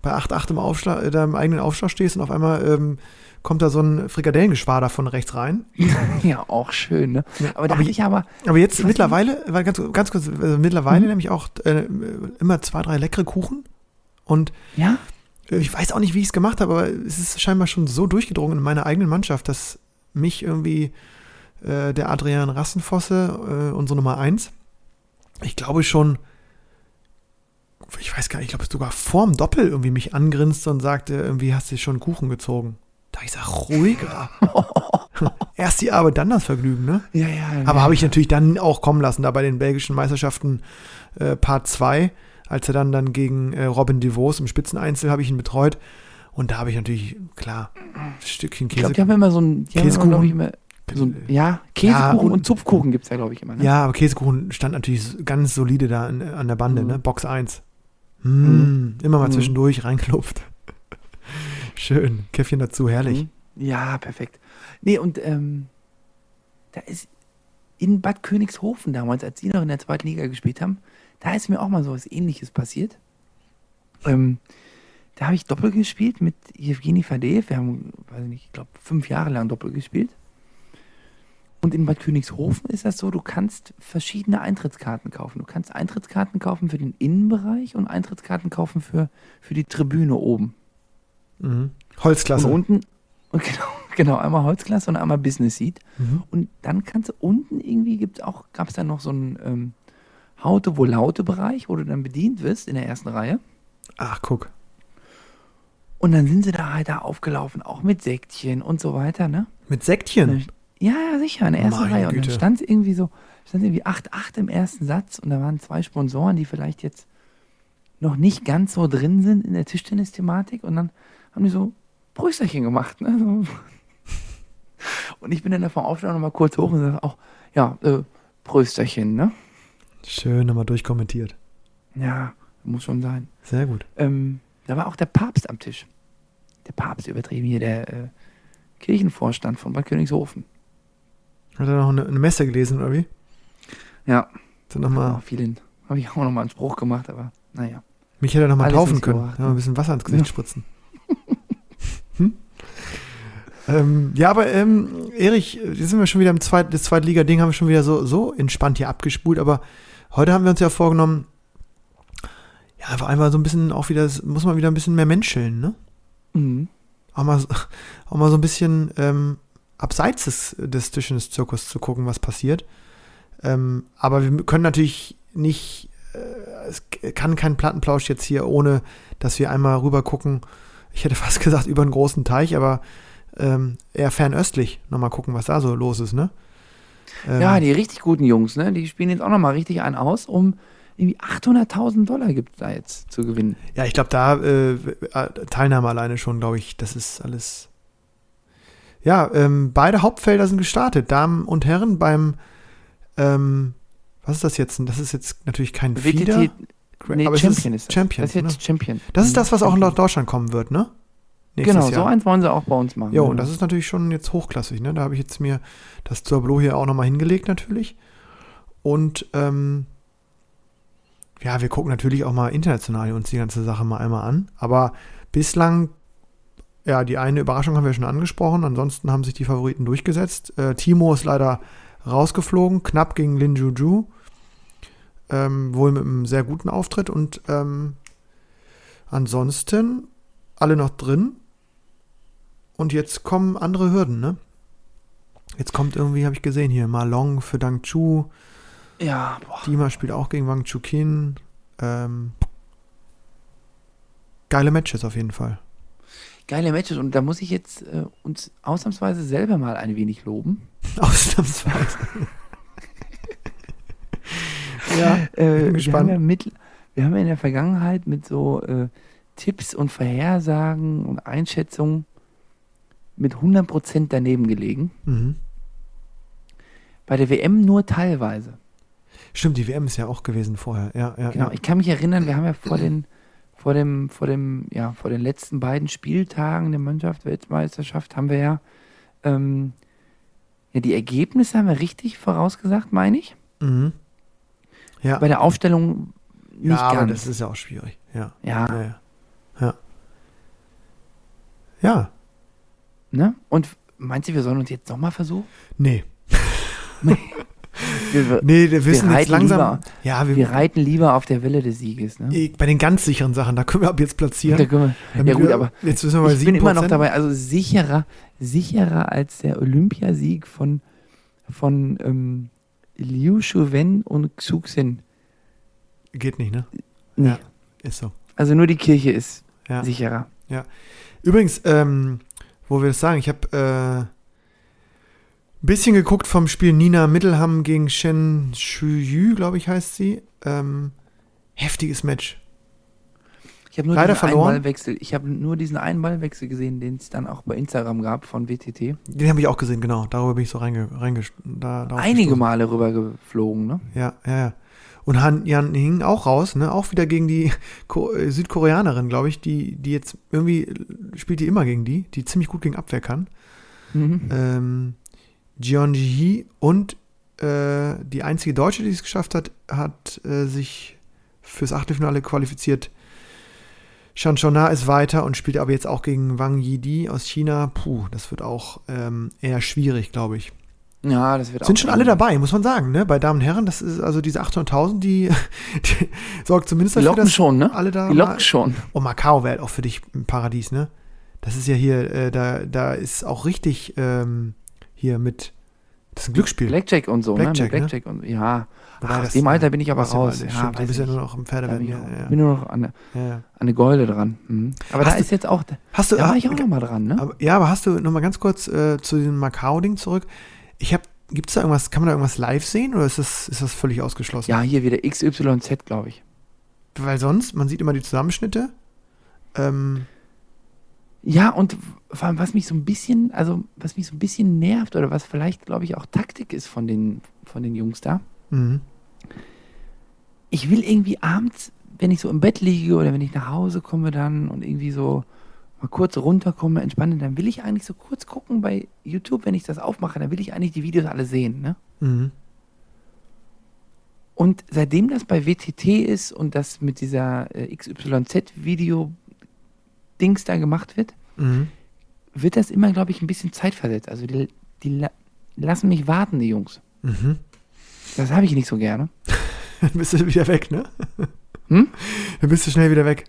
bei 8,8 im, Aufschlag, äh, da im eigenen Aufschlag stehst und auf einmal ähm, kommt da so ein Frikadellengeschwader von rechts rein. Ja, auch schön, ne? Aber da aber ich aber, Aber jetzt mittlerweile, weil ganz, ganz kurz, also mittlerweile Mhm. nämlich auch äh, immer zwei, drei leckere Kuchen. Und ja, äh, ich weiß auch nicht, wie ich es gemacht habe, aber es ist scheinbar schon so durchgedrungen in meiner eigenen Mannschaft, dass mich irgendwie äh, der Adrian Rassenfosse, äh, unsere Nummer eins, ich glaube schon, ich weiß gar nicht, ich glaube sogar vorm Doppel irgendwie mich angrinste und sagte, irgendwie hast du schon einen Kuchen gezogen. Da ich sag, ruhiger. Erst die Arbeit, dann das Vergnügen, ne? ja, ja. Aber habe ich natürlich dann auch kommen lassen, da bei den belgischen Meisterschaften äh, Part 2, als er dann, dann gegen äh, Robin DeVos im Spitzeneinzel habe ich ihn betreut. Und da habe ich natürlich, klar, ein Stückchen Ich Käse. glaube, die haben immer so ein, die haben immer, ich, immer so ein, ja, Käsekuchen und- und, Zupfkuchen gibt es ja, glaube ich, immer. Ne? ja, aber Käsekuchen stand natürlich ganz solide da an, an der Bande, Mhm. ne? Box 1. Mm, Mhm. Immer mal Mhm. zwischendurch reingelupft. Schön. Käffchen dazu, herrlich. Mhm. Ja, perfekt. Nee, und ähm, da ist in Bad Königshofen damals, als sie noch in der zweiten Liga gespielt haben, da ist mir auch mal so was ähnliches passiert. Ähm, da habe ich Doppel gespielt mit Evgeny Fadeev. Wir haben, weiß nicht, ich glaube, fünf Jahre lang Doppel gespielt. Und in Bad Königshofen ist das so, du kannst verschiedene Eintrittskarten kaufen. Du kannst Eintrittskarten kaufen für den Innenbereich und Eintrittskarten kaufen für, für die Tribüne oben. Mhm. Holzklasse. Und unten, und genau, genau, einmal Holzklasse und einmal Business Seat. Mhm. Und dann kannst du unten irgendwie gibt's auch, gab es da noch so einen ähm, Haute wo Laute Bereich, wo du dann bedient wirst in der ersten Reihe. Ach, guck. Und dann sind sie da halt da aufgelaufen, auch mit Säckchen und so weiter, ne? Mit Säckchen. Ja, ja, sicher, in der ersten Meine Reihe. Und dann stand irgendwie so, stand irgendwie 8-8 im ersten Satz und da waren zwei Sponsoren, die vielleicht jetzt noch nicht ganz so drin sind in der Tischtennis-Thematik und dann haben die so Prösterchen gemacht, ne? So. Und ich bin dann davon aufgestanden nochmal kurz hoch und sage auch, ja, äh, Prösterchen, ne? Schön nochmal durchkommentiert. Ja, muss schon sein. Sehr gut. Ähm, da war auch der Papst am Tisch. Der Papst übertrieben hier, der äh, Kirchenvorstand von Bad Königshofen. Hat er noch eine, eine Messe gelesen, oder wie? Ja, Sind noch mal, vielen. Habe ich auch nochmal einen Spruch gemacht, aber naja. mich hätte er noch mal Alles taufen können. Ja, ein bisschen Wasser ins Gesicht Ja. spritzen. hm? ähm, ja, aber ähm, Erich, jetzt sind wir schon wieder im Zweit, das Zweitliga-Ding haben wir schon wieder so, so entspannt hier abgespult, aber heute haben wir uns ja vorgenommen, ja, einfach einmal so ein bisschen auch wieder, muss man wieder ein bisschen mehr menscheln, ne? Mhm. Auch mal, so- auch mal so ein bisschen ähm, abseits des, des Tischtennis-Zirkus zu gucken, was passiert. Ähm, aber wir können natürlich nicht, äh, es kann kein Plattenplausch jetzt hier, ohne dass wir einmal rüber gucken. Ich hätte fast gesagt über einen großen Teich, aber ähm, eher fernöstlich nochmal gucken, was da so los ist, ne? Ähm, Ja, die richtig guten Jungs, ne? Die spielen jetzt auch nochmal richtig einen aus, um irgendwie 800.000 Dollar gibt es da jetzt zu gewinnen. Ja, ich glaube, da äh, Teilnahme alleine schon, glaube ich, das ist alles. Ja, ähm, beide Hauptfelder sind gestartet, Damen und Herren beim, ähm, was ist das jetzt? Das ist jetzt natürlich kein WTT, nee, aber Champion ist das. Champion. Das ist jetzt ne? Champion. Das ist das, was auch nach Deutschland kommen wird, ne? Nächstes Genau, so Jahr. eins wollen sie auch bei uns machen. Jo, ja. und das ist natürlich schon jetzt hochklassig, ne? Da habe ich jetzt mir das Tableau hier auch nochmal hingelegt, natürlich. Und ähm, ja, wir gucken natürlich auch mal international uns die ganze Sache mal einmal an. Aber bislang, ja, die eine Überraschung haben wir schon angesprochen. Ansonsten haben sich die Favoriten durchgesetzt. Äh, Timo ist leider rausgeflogen, knapp gegen Lin Juju. Ähm, wohl mit einem sehr guten Auftritt. Und ähm, ansonsten alle noch drin. Und jetzt kommen andere Hürden, ne? Jetzt kommt irgendwie, habe ich gesehen hier, Malong für Dang Chu. Ja, boah. Dima spielt auch gegen Wang Chukin. Ähm, geile Matches auf jeden Fall. Geile Matches und da muss ich jetzt äh, uns ausnahmsweise selber mal ein wenig loben. Ausnahmsweise. ja, äh, bin wir, haben gespannt. ja mit, wir haben ja in der Vergangenheit mit so äh, Tipps und Vorhersagen und Einschätzungen mit 100% daneben gelegen. Mhm. Bei der WM nur teilweise. Stimmt, die WM ist ja auch gewesen vorher. Ja, ja, Genau, ja. ich kann mich erinnern, wir haben ja vor den, vor dem, vor dem, ja, vor den letzten beiden Spieltagen der Mannschaft Weltmeisterschaft haben wir ja, ähm, ja die Ergebnisse haben wir richtig vorausgesagt, meine ich. Mhm. Ja, Bei der Aufstellung nicht ja aber ganz. das ist ja auch schwierig. Ja. ja, Ja, ja. Ja. ja. ne? Und meinst du, wir sollen uns jetzt nochmal versuchen? Nee. Wir, Nee, wir wissen jetzt reiten langsam. lieber- ja, wir, wir reiten lieber auf der Welle des Sieges, ne? bei den ganz sicheren Sachen, da können wir ab jetzt platzieren. Da können wir, ja gut, wir, aber jetzt wissen wir bei ich bin immer noch 7%. dabei, also sicherer, sicherer als der Olympiasieg von, von ähm, Liu Shuwen und Xuxin. Geht nicht, ne? Nee. Ja. Ist so. Also nur die Kirche ist Ja. sicherer. Übrigens, ähm, wo wir das sagen, ich habe äh, bisschen geguckt vom Spiel Nina Mittelham gegen Shen Shuyu, glaube ich, heißt sie. Ähm, heftiges Match. Ich habe nur Leider diesen verloren. Einballwechsel. Ich habe nur diesen Einballwechsel gesehen, den es dann auch bei Instagram gab von WTT. Den habe ich auch gesehen, genau. Darüber bin ich so reinge, reinge da, Einige gestoßen. Male rübergeflogen, ne? Ja, ja, ja. Und Han Yan hing auch raus, ne? Auch wieder gegen die Ko äh, Südkoreanerin, glaube ich, die, die jetzt irgendwie spielt die immer gegen die, die ziemlich gut gegen Abwehr kann. Mhm. Ähm, Jeon Ji und äh, die einzige Deutsche, die es geschafft hat, hat äh, sich fürs Achtelfinale qualifiziert. Shan Shona ist weiter und spielt aber jetzt auch gegen Wang Yidi aus China. Puh, das wird auch ähm, eher schwierig, glaube ich. Ja, das wird Sind auch schon alle dabei, muss man sagen, ne? Bei Damen und Herren, das ist also diese 800.000, die, die sorgt zumindest Die dafür, locken dass schon, ne? alle da Die mal, locken schon. Oh, Macau wäre halt auch für dich ein Paradies, ne? Das ist ja hier, äh, da, da ist auch richtig ähm, hier mit, das ist ein Glücksspiel. Blackjack und so, Blackjack, ne? Mit Blackjack und ja. Wobei Ach, dem Alter bin ich aber raus. Alter, Ja, stimmt, du bist ja ich. nur noch im Da Pferdewetten. Ja, auch, ja, bin nur noch an der, ja, ja. an der dran. Mhm. Aber da du- ist jetzt auch, da Hast du, war ah, ich auch noch mal dran, ne? aber, ja, aber hast du noch mal ganz kurz äh, zu dem Macau-Ding zurück? Ich habe, gibt es da irgendwas, kann man da irgendwas live sehen oder ist das, ist das völlig ausgeschlossen? Ja, hier wieder XYZ, glaube ich. Weil sonst, man sieht immer die Zusammenschnitte. Ähm, Ja, und vor allem, was mich so ein bisschen, also was mich so ein bisschen nervt oder was vielleicht, glaube ich, auch Taktik ist von den, von den Jungs da. mhm. Ich will irgendwie abends, wenn ich so im Bett liege oder wenn ich nach Hause komme dann und irgendwie so mal kurz runterkomme, entspannen, dann will ich eigentlich so kurz gucken bei YouTube, wenn ich das aufmache, dann will ich eigentlich die Videos alle sehen, ne? Mhm. Und seitdem das bei WTT ist und das mit dieser äh, XYZ-Video-Dings da gemacht wird, Mhm. wird das immer, glaube ich, ein bisschen zeitversetzt. Also die, die la lassen mich warten, die Jungs. Mhm. Das habe ich nicht so gerne. Dann bist du wieder weg, ne? Hm? Dann bist du schnell wieder weg.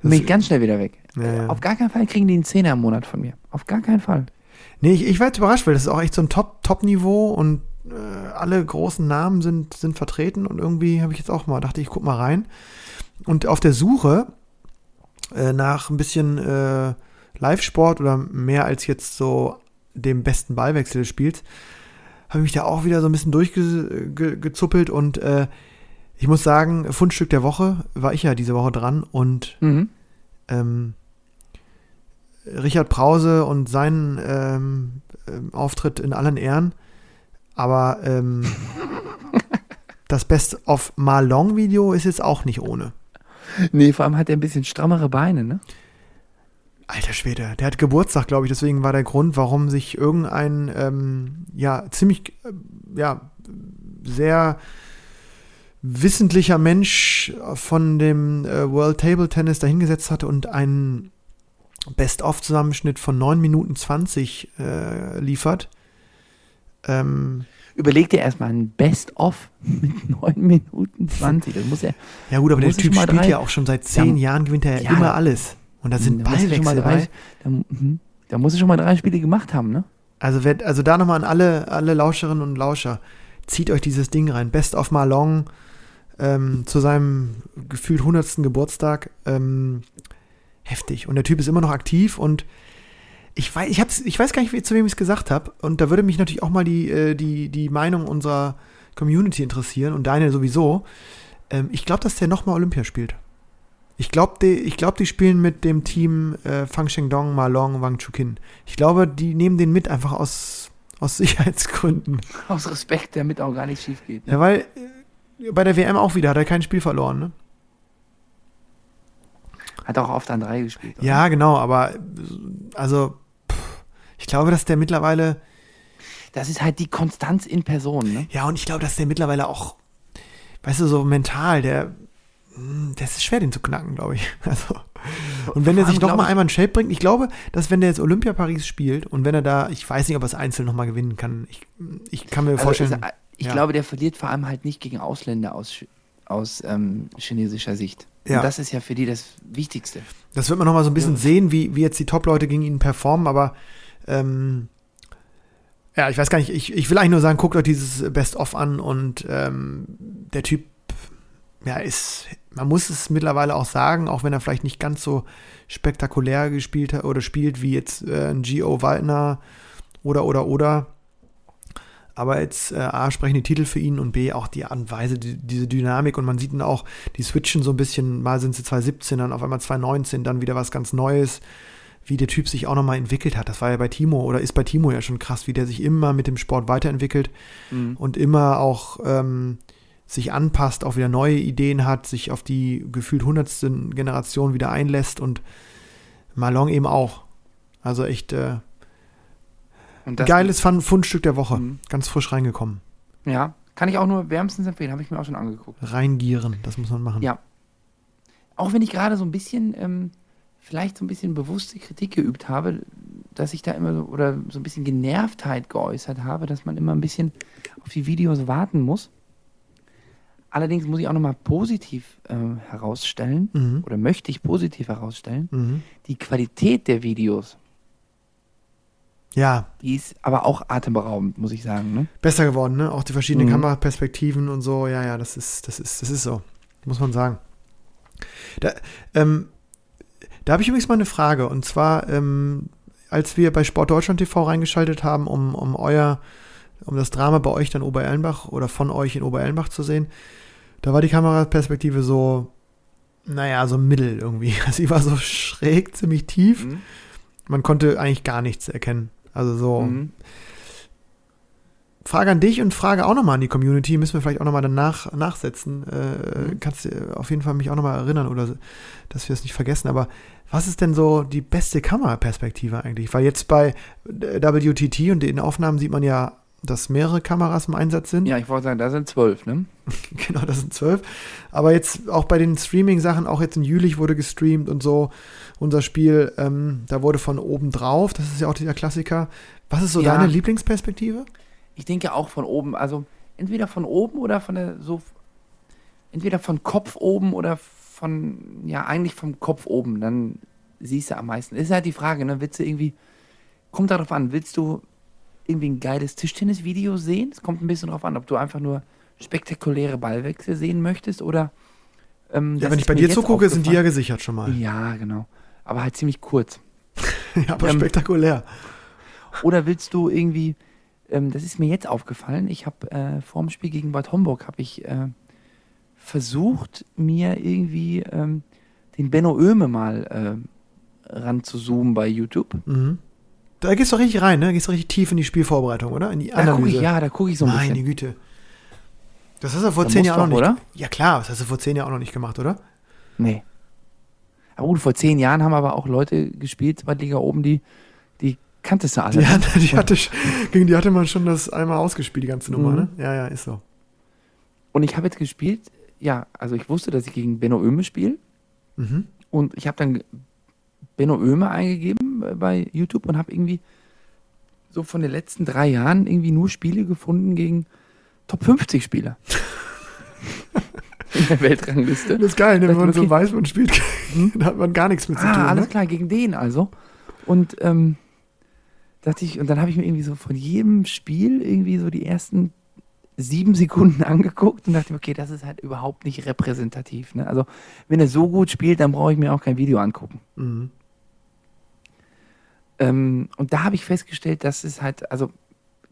Das- Bin ich ganz schnell wieder weg. Ja, ja. Auf gar keinen Fall kriegen die einen Zehner im Monat von mir. Auf gar keinen Fall. Nee, ich, ich war jetzt überrascht, weil das ist auch echt so ein Top- Top-Niveau und äh, alle großen Namen sind, sind vertreten und irgendwie habe ich jetzt auch mal, dachte ich, guck mal rein. Und auf der Suche äh, nach ein bisschen äh, Live-Sport oder mehr als jetzt so dem besten Ballwechsel des Spiels, habe ich mich da auch wieder so ein bisschen durchgezuppelt und äh, ich muss sagen, Fundstück der Woche war ich ja diese Woche dran und Mhm. ähm, Richard Brause und seinen ähm, ähm, Auftritt in allen Ehren, aber ähm, das Best of Malong Video ist jetzt auch nicht ohne. Nee, vor allem hat er ein bisschen strammere Beine, ne? Alter Schwede, der hat Geburtstag, glaube ich, deswegen war der Grund, warum sich irgendein, ähm, ja, ziemlich, äh, ja, sehr wissentlicher Mensch von dem äh, World Table Tennis dahingesetzt hatte und einen Best-of-Zusammenschnitt von 9 Minuten 20 äh, liefert. Ähm, Überleg dir erstmal ein Best-of mit 9 Minuten 20. Das muss ja. ja gut, aber der Typ spielt drei- ja auch schon seit 10 Ja, Jahren, gewinnt er ja immer alles. Und da sind da muss schon mal Ballwechsel drei, dabei. da, mhm. da muss er schon mal drei Spiele gemacht haben, ne? Also, wer, also da nochmal an alle, alle Lauscherinnen und Lauscher, zieht euch dieses Ding rein. Best of Malong ähm, zu seinem gefühlt 100. Geburtstag. Ähm, heftig. Und der Typ ist immer noch aktiv und ich weiß, ich, hab's, ich weiß gar nicht, zu wem ich es gesagt habe. Und da würde mich natürlich auch mal die, äh, die, die Meinung unserer Community interessieren und deine sowieso. Ähm, ich glaube, dass der nochmal Olympia spielt. Ich glaube, die, ich glaub, die spielen mit dem Team äh, Fang Shengdong, Malong, Wang Chukin. Ich glaube, die nehmen den mit einfach aus, aus Sicherheitsgründen. Aus Respekt, damit auch gar nicht schief geht. Ne? Ja, weil äh, bei der WM auch wieder hat er kein Spiel verloren, ne? Hat auch oft an drei gespielt. oder? Ja, genau, aber also ich glaube, dass der mittlerweile, Das ist halt die Konstanz in Person, ne? ja, und ich glaube, dass der mittlerweile auch, weißt du, so mental, der, mh, das ist schwer, den zu knacken, glaube ich. Also, und wenn er sich allem noch glaub mal ich- einmal in Shape bringt, ich glaube, dass wenn der jetzt Olympia Paris spielt und wenn er da, ich weiß nicht, ob er es einzeln noch mal gewinnen kann. Ich, ich kann mir Also, vorstellen, es- ich ja. glaube, der verliert vor allem halt nicht gegen Ausländer aus, aus ähm, chinesischer Sicht. Ja. Und das ist ja für die das Wichtigste. Das wird man noch mal so ein bisschen Ja. sehen, wie, wie jetzt die Top-Leute gegen ihn performen, aber ähm, ja, ich weiß gar nicht, ich, ich will eigentlich nur sagen, guckt euch dieses Best-of an und ähm, der Typ, ja, ist, man muss es mittlerweile auch sagen, auch wenn er vielleicht nicht ganz so spektakulär gespielt hat oder spielt wie jetzt äh, ein Gio Waldner oder, oder, oder. Aber jetzt äh, A, sprechen die Titel für ihn und B, auch die Art und Weise, die, diese Dynamik und man sieht ihn auch, die switchen so ein bisschen, mal sind sie 2017, dann auf einmal 2019, dann wieder was ganz Neues, wie der Typ sich auch nochmal entwickelt hat. Das war ja bei Timo oder ist bei Timo ja schon krass, wie der sich immer mit dem Sport weiterentwickelt und immer auch ähm, sich anpasst, auch wieder neue Ideen hat, sich auf die gefühlt hundertste Generation wieder einlässt und Malong eben auch. Also echt äh, geiles Fun Fundstück der Woche. Mhm. Ganz frisch reingekommen. Ja, kann ich auch nur wärmstens empfehlen. Habe ich mir auch schon angeguckt. Reingieren, das muss man machen. Ja. Auch wenn ich gerade so ein bisschen, ähm, vielleicht so ein bisschen bewusste Kritik geübt habe, dass ich da immer so, oder so ein bisschen Genervtheit geäußert habe, dass man immer ein bisschen auf die Videos warten muss. Allerdings muss ich auch nochmal positiv äh, herausstellen, Mhm. oder möchte ich positiv herausstellen, Mhm. die Qualität der Videos, Ja, die ist aber auch atemberaubend, muss ich sagen. Ne? besser geworden, ne? Auch die verschiedenen Mhm. Kameraperspektiven und so. Ja, ja, das ist, das ist, das ist so. Muss man sagen. Da, ähm, da habe ich übrigens mal eine Frage. Und zwar, ähm, als wir bei Sport Deutschland TV reingeschaltet haben, um, um euer, um das Drama bei euch dann Oberellenbach oder von euch in Oberellenbach zu sehen, da war die Kameraperspektive so, naja, so mittel irgendwie. Sie war so schräg, ziemlich tief. Man konnte eigentlich gar nichts erkennen. Also so. Mhm. Frage an dich und Frage auch nochmal an die Community. Müssen wir vielleicht auch nochmal danach nachsetzen. Äh, Mhm. Kannst du auf jeden Fall mich auch nochmal erinnern oder dass wir es nicht vergessen. Aber was ist denn so die beste Kameraperspektive eigentlich? Weil jetzt bei WTT und den Aufnahmen sieht man ja, dass mehrere Kameras im Einsatz sind. Ja, ich wollte sagen, da sind zwölf, ne? Genau, das sind zwölf. Aber jetzt auch bei den Streaming-Sachen, auch jetzt in Jülich wurde gestreamt und so. Unser Spiel, ähm, da wurde von oben drauf, das ist ja auch der Klassiker. Was ist so Ja. deine Lieblingsperspektive? Ich denke auch von oben, also entweder von oben oder von der so entweder von Kopf oben oder von ja eigentlich vom Kopf oben, dann siehst du am meisten. Ist halt die Frage, ne, willst du irgendwie kommt darauf an, willst du irgendwie ein geiles Tischtennisvideo sehen? Es kommt ein bisschen darauf an, ob du einfach nur spektakuläre Ballwechsel sehen möchtest oder ähm, Ja, wenn ich bei dir zugucke, sind die ja gesichert schon mal. Ja, genau. Aber halt ziemlich kurz. Ja, aber Ähm, spektakulär. Oder willst du irgendwie, ähm, das ist mir jetzt aufgefallen, ich habe äh, vor dem Spiel gegen Bad Homburg, habe ich äh, versucht, mir irgendwie ähm, den Benno Oehme mal äh, ranzuzoomen bei YouTube. Mhm. Da gehst du doch richtig rein, ne? Gehst du richtig tief in die Spielvorbereitung, oder? In die Da gucke Analyse. ich, ja, da gucke ich so ein Meine bisschen. Güte. Das hast du vor Da zehn Jahren auch noch nicht. oder? Ja klar, das hast du vor zehn Jahren auch noch nicht gemacht, oder? Nee. Aber gut, vor zehn Jahren haben aber auch Leute gespielt, Zweitliga oben, die, die kanntest du alle. Die, ne? hatte, die hatte, gegen die hatte man schon das einmal ausgespielt, die ganze Nummer, Mhm. ne? Ja, ja, ist so. Und ich habe jetzt gespielt, ja, also ich wusste, dass ich gegen Benno Oehme spiele. Mhm. Und ich habe dann Benno Oehme eingegeben bei YouTube und habe irgendwie so von den letzten drei Jahren irgendwie nur Spiele gefunden gegen Top 50 Spieler. In der Weltrangliste. Das ist geil, ne? wenn man so weiß, man spielt, dann hat man gar nichts mit zu tun. Ah, alles Ne? klar, gegen den also. Und ähm, dachte ich, und dann habe ich mir irgendwie so von jedem Spiel irgendwie so die ersten sieben Sekunden angeguckt und dachte okay, das ist halt überhaupt nicht repräsentativ. Ne? Also, wenn er so gut spielt, dann brauche ich mir auch kein Video angucken. Mhm. Ähm, und da habe ich festgestellt, dass es halt, also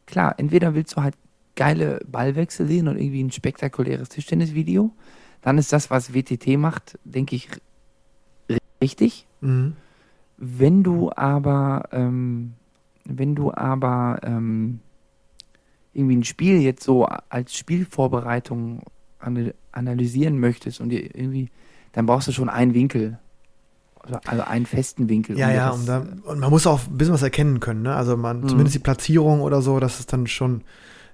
klar, entweder willst du halt geile Ballwechsel sehen und irgendwie ein spektakuläres Tischtennisvideo, dann ist das, was WTT macht, denke ich, richtig. Mhm. Wenn du aber, ähm, wenn du aber ähm, irgendwie ein Spiel jetzt so als Spielvorbereitung ana- analysieren möchtest und irgendwie, dann brauchst du schon einen Winkel. Also, einen festen Winkel. Ja, um ja, und, da, und man muss auch ein bisschen was erkennen können, ne? Also man, Mhm. zumindest die Platzierung oder so, das ist dann schon,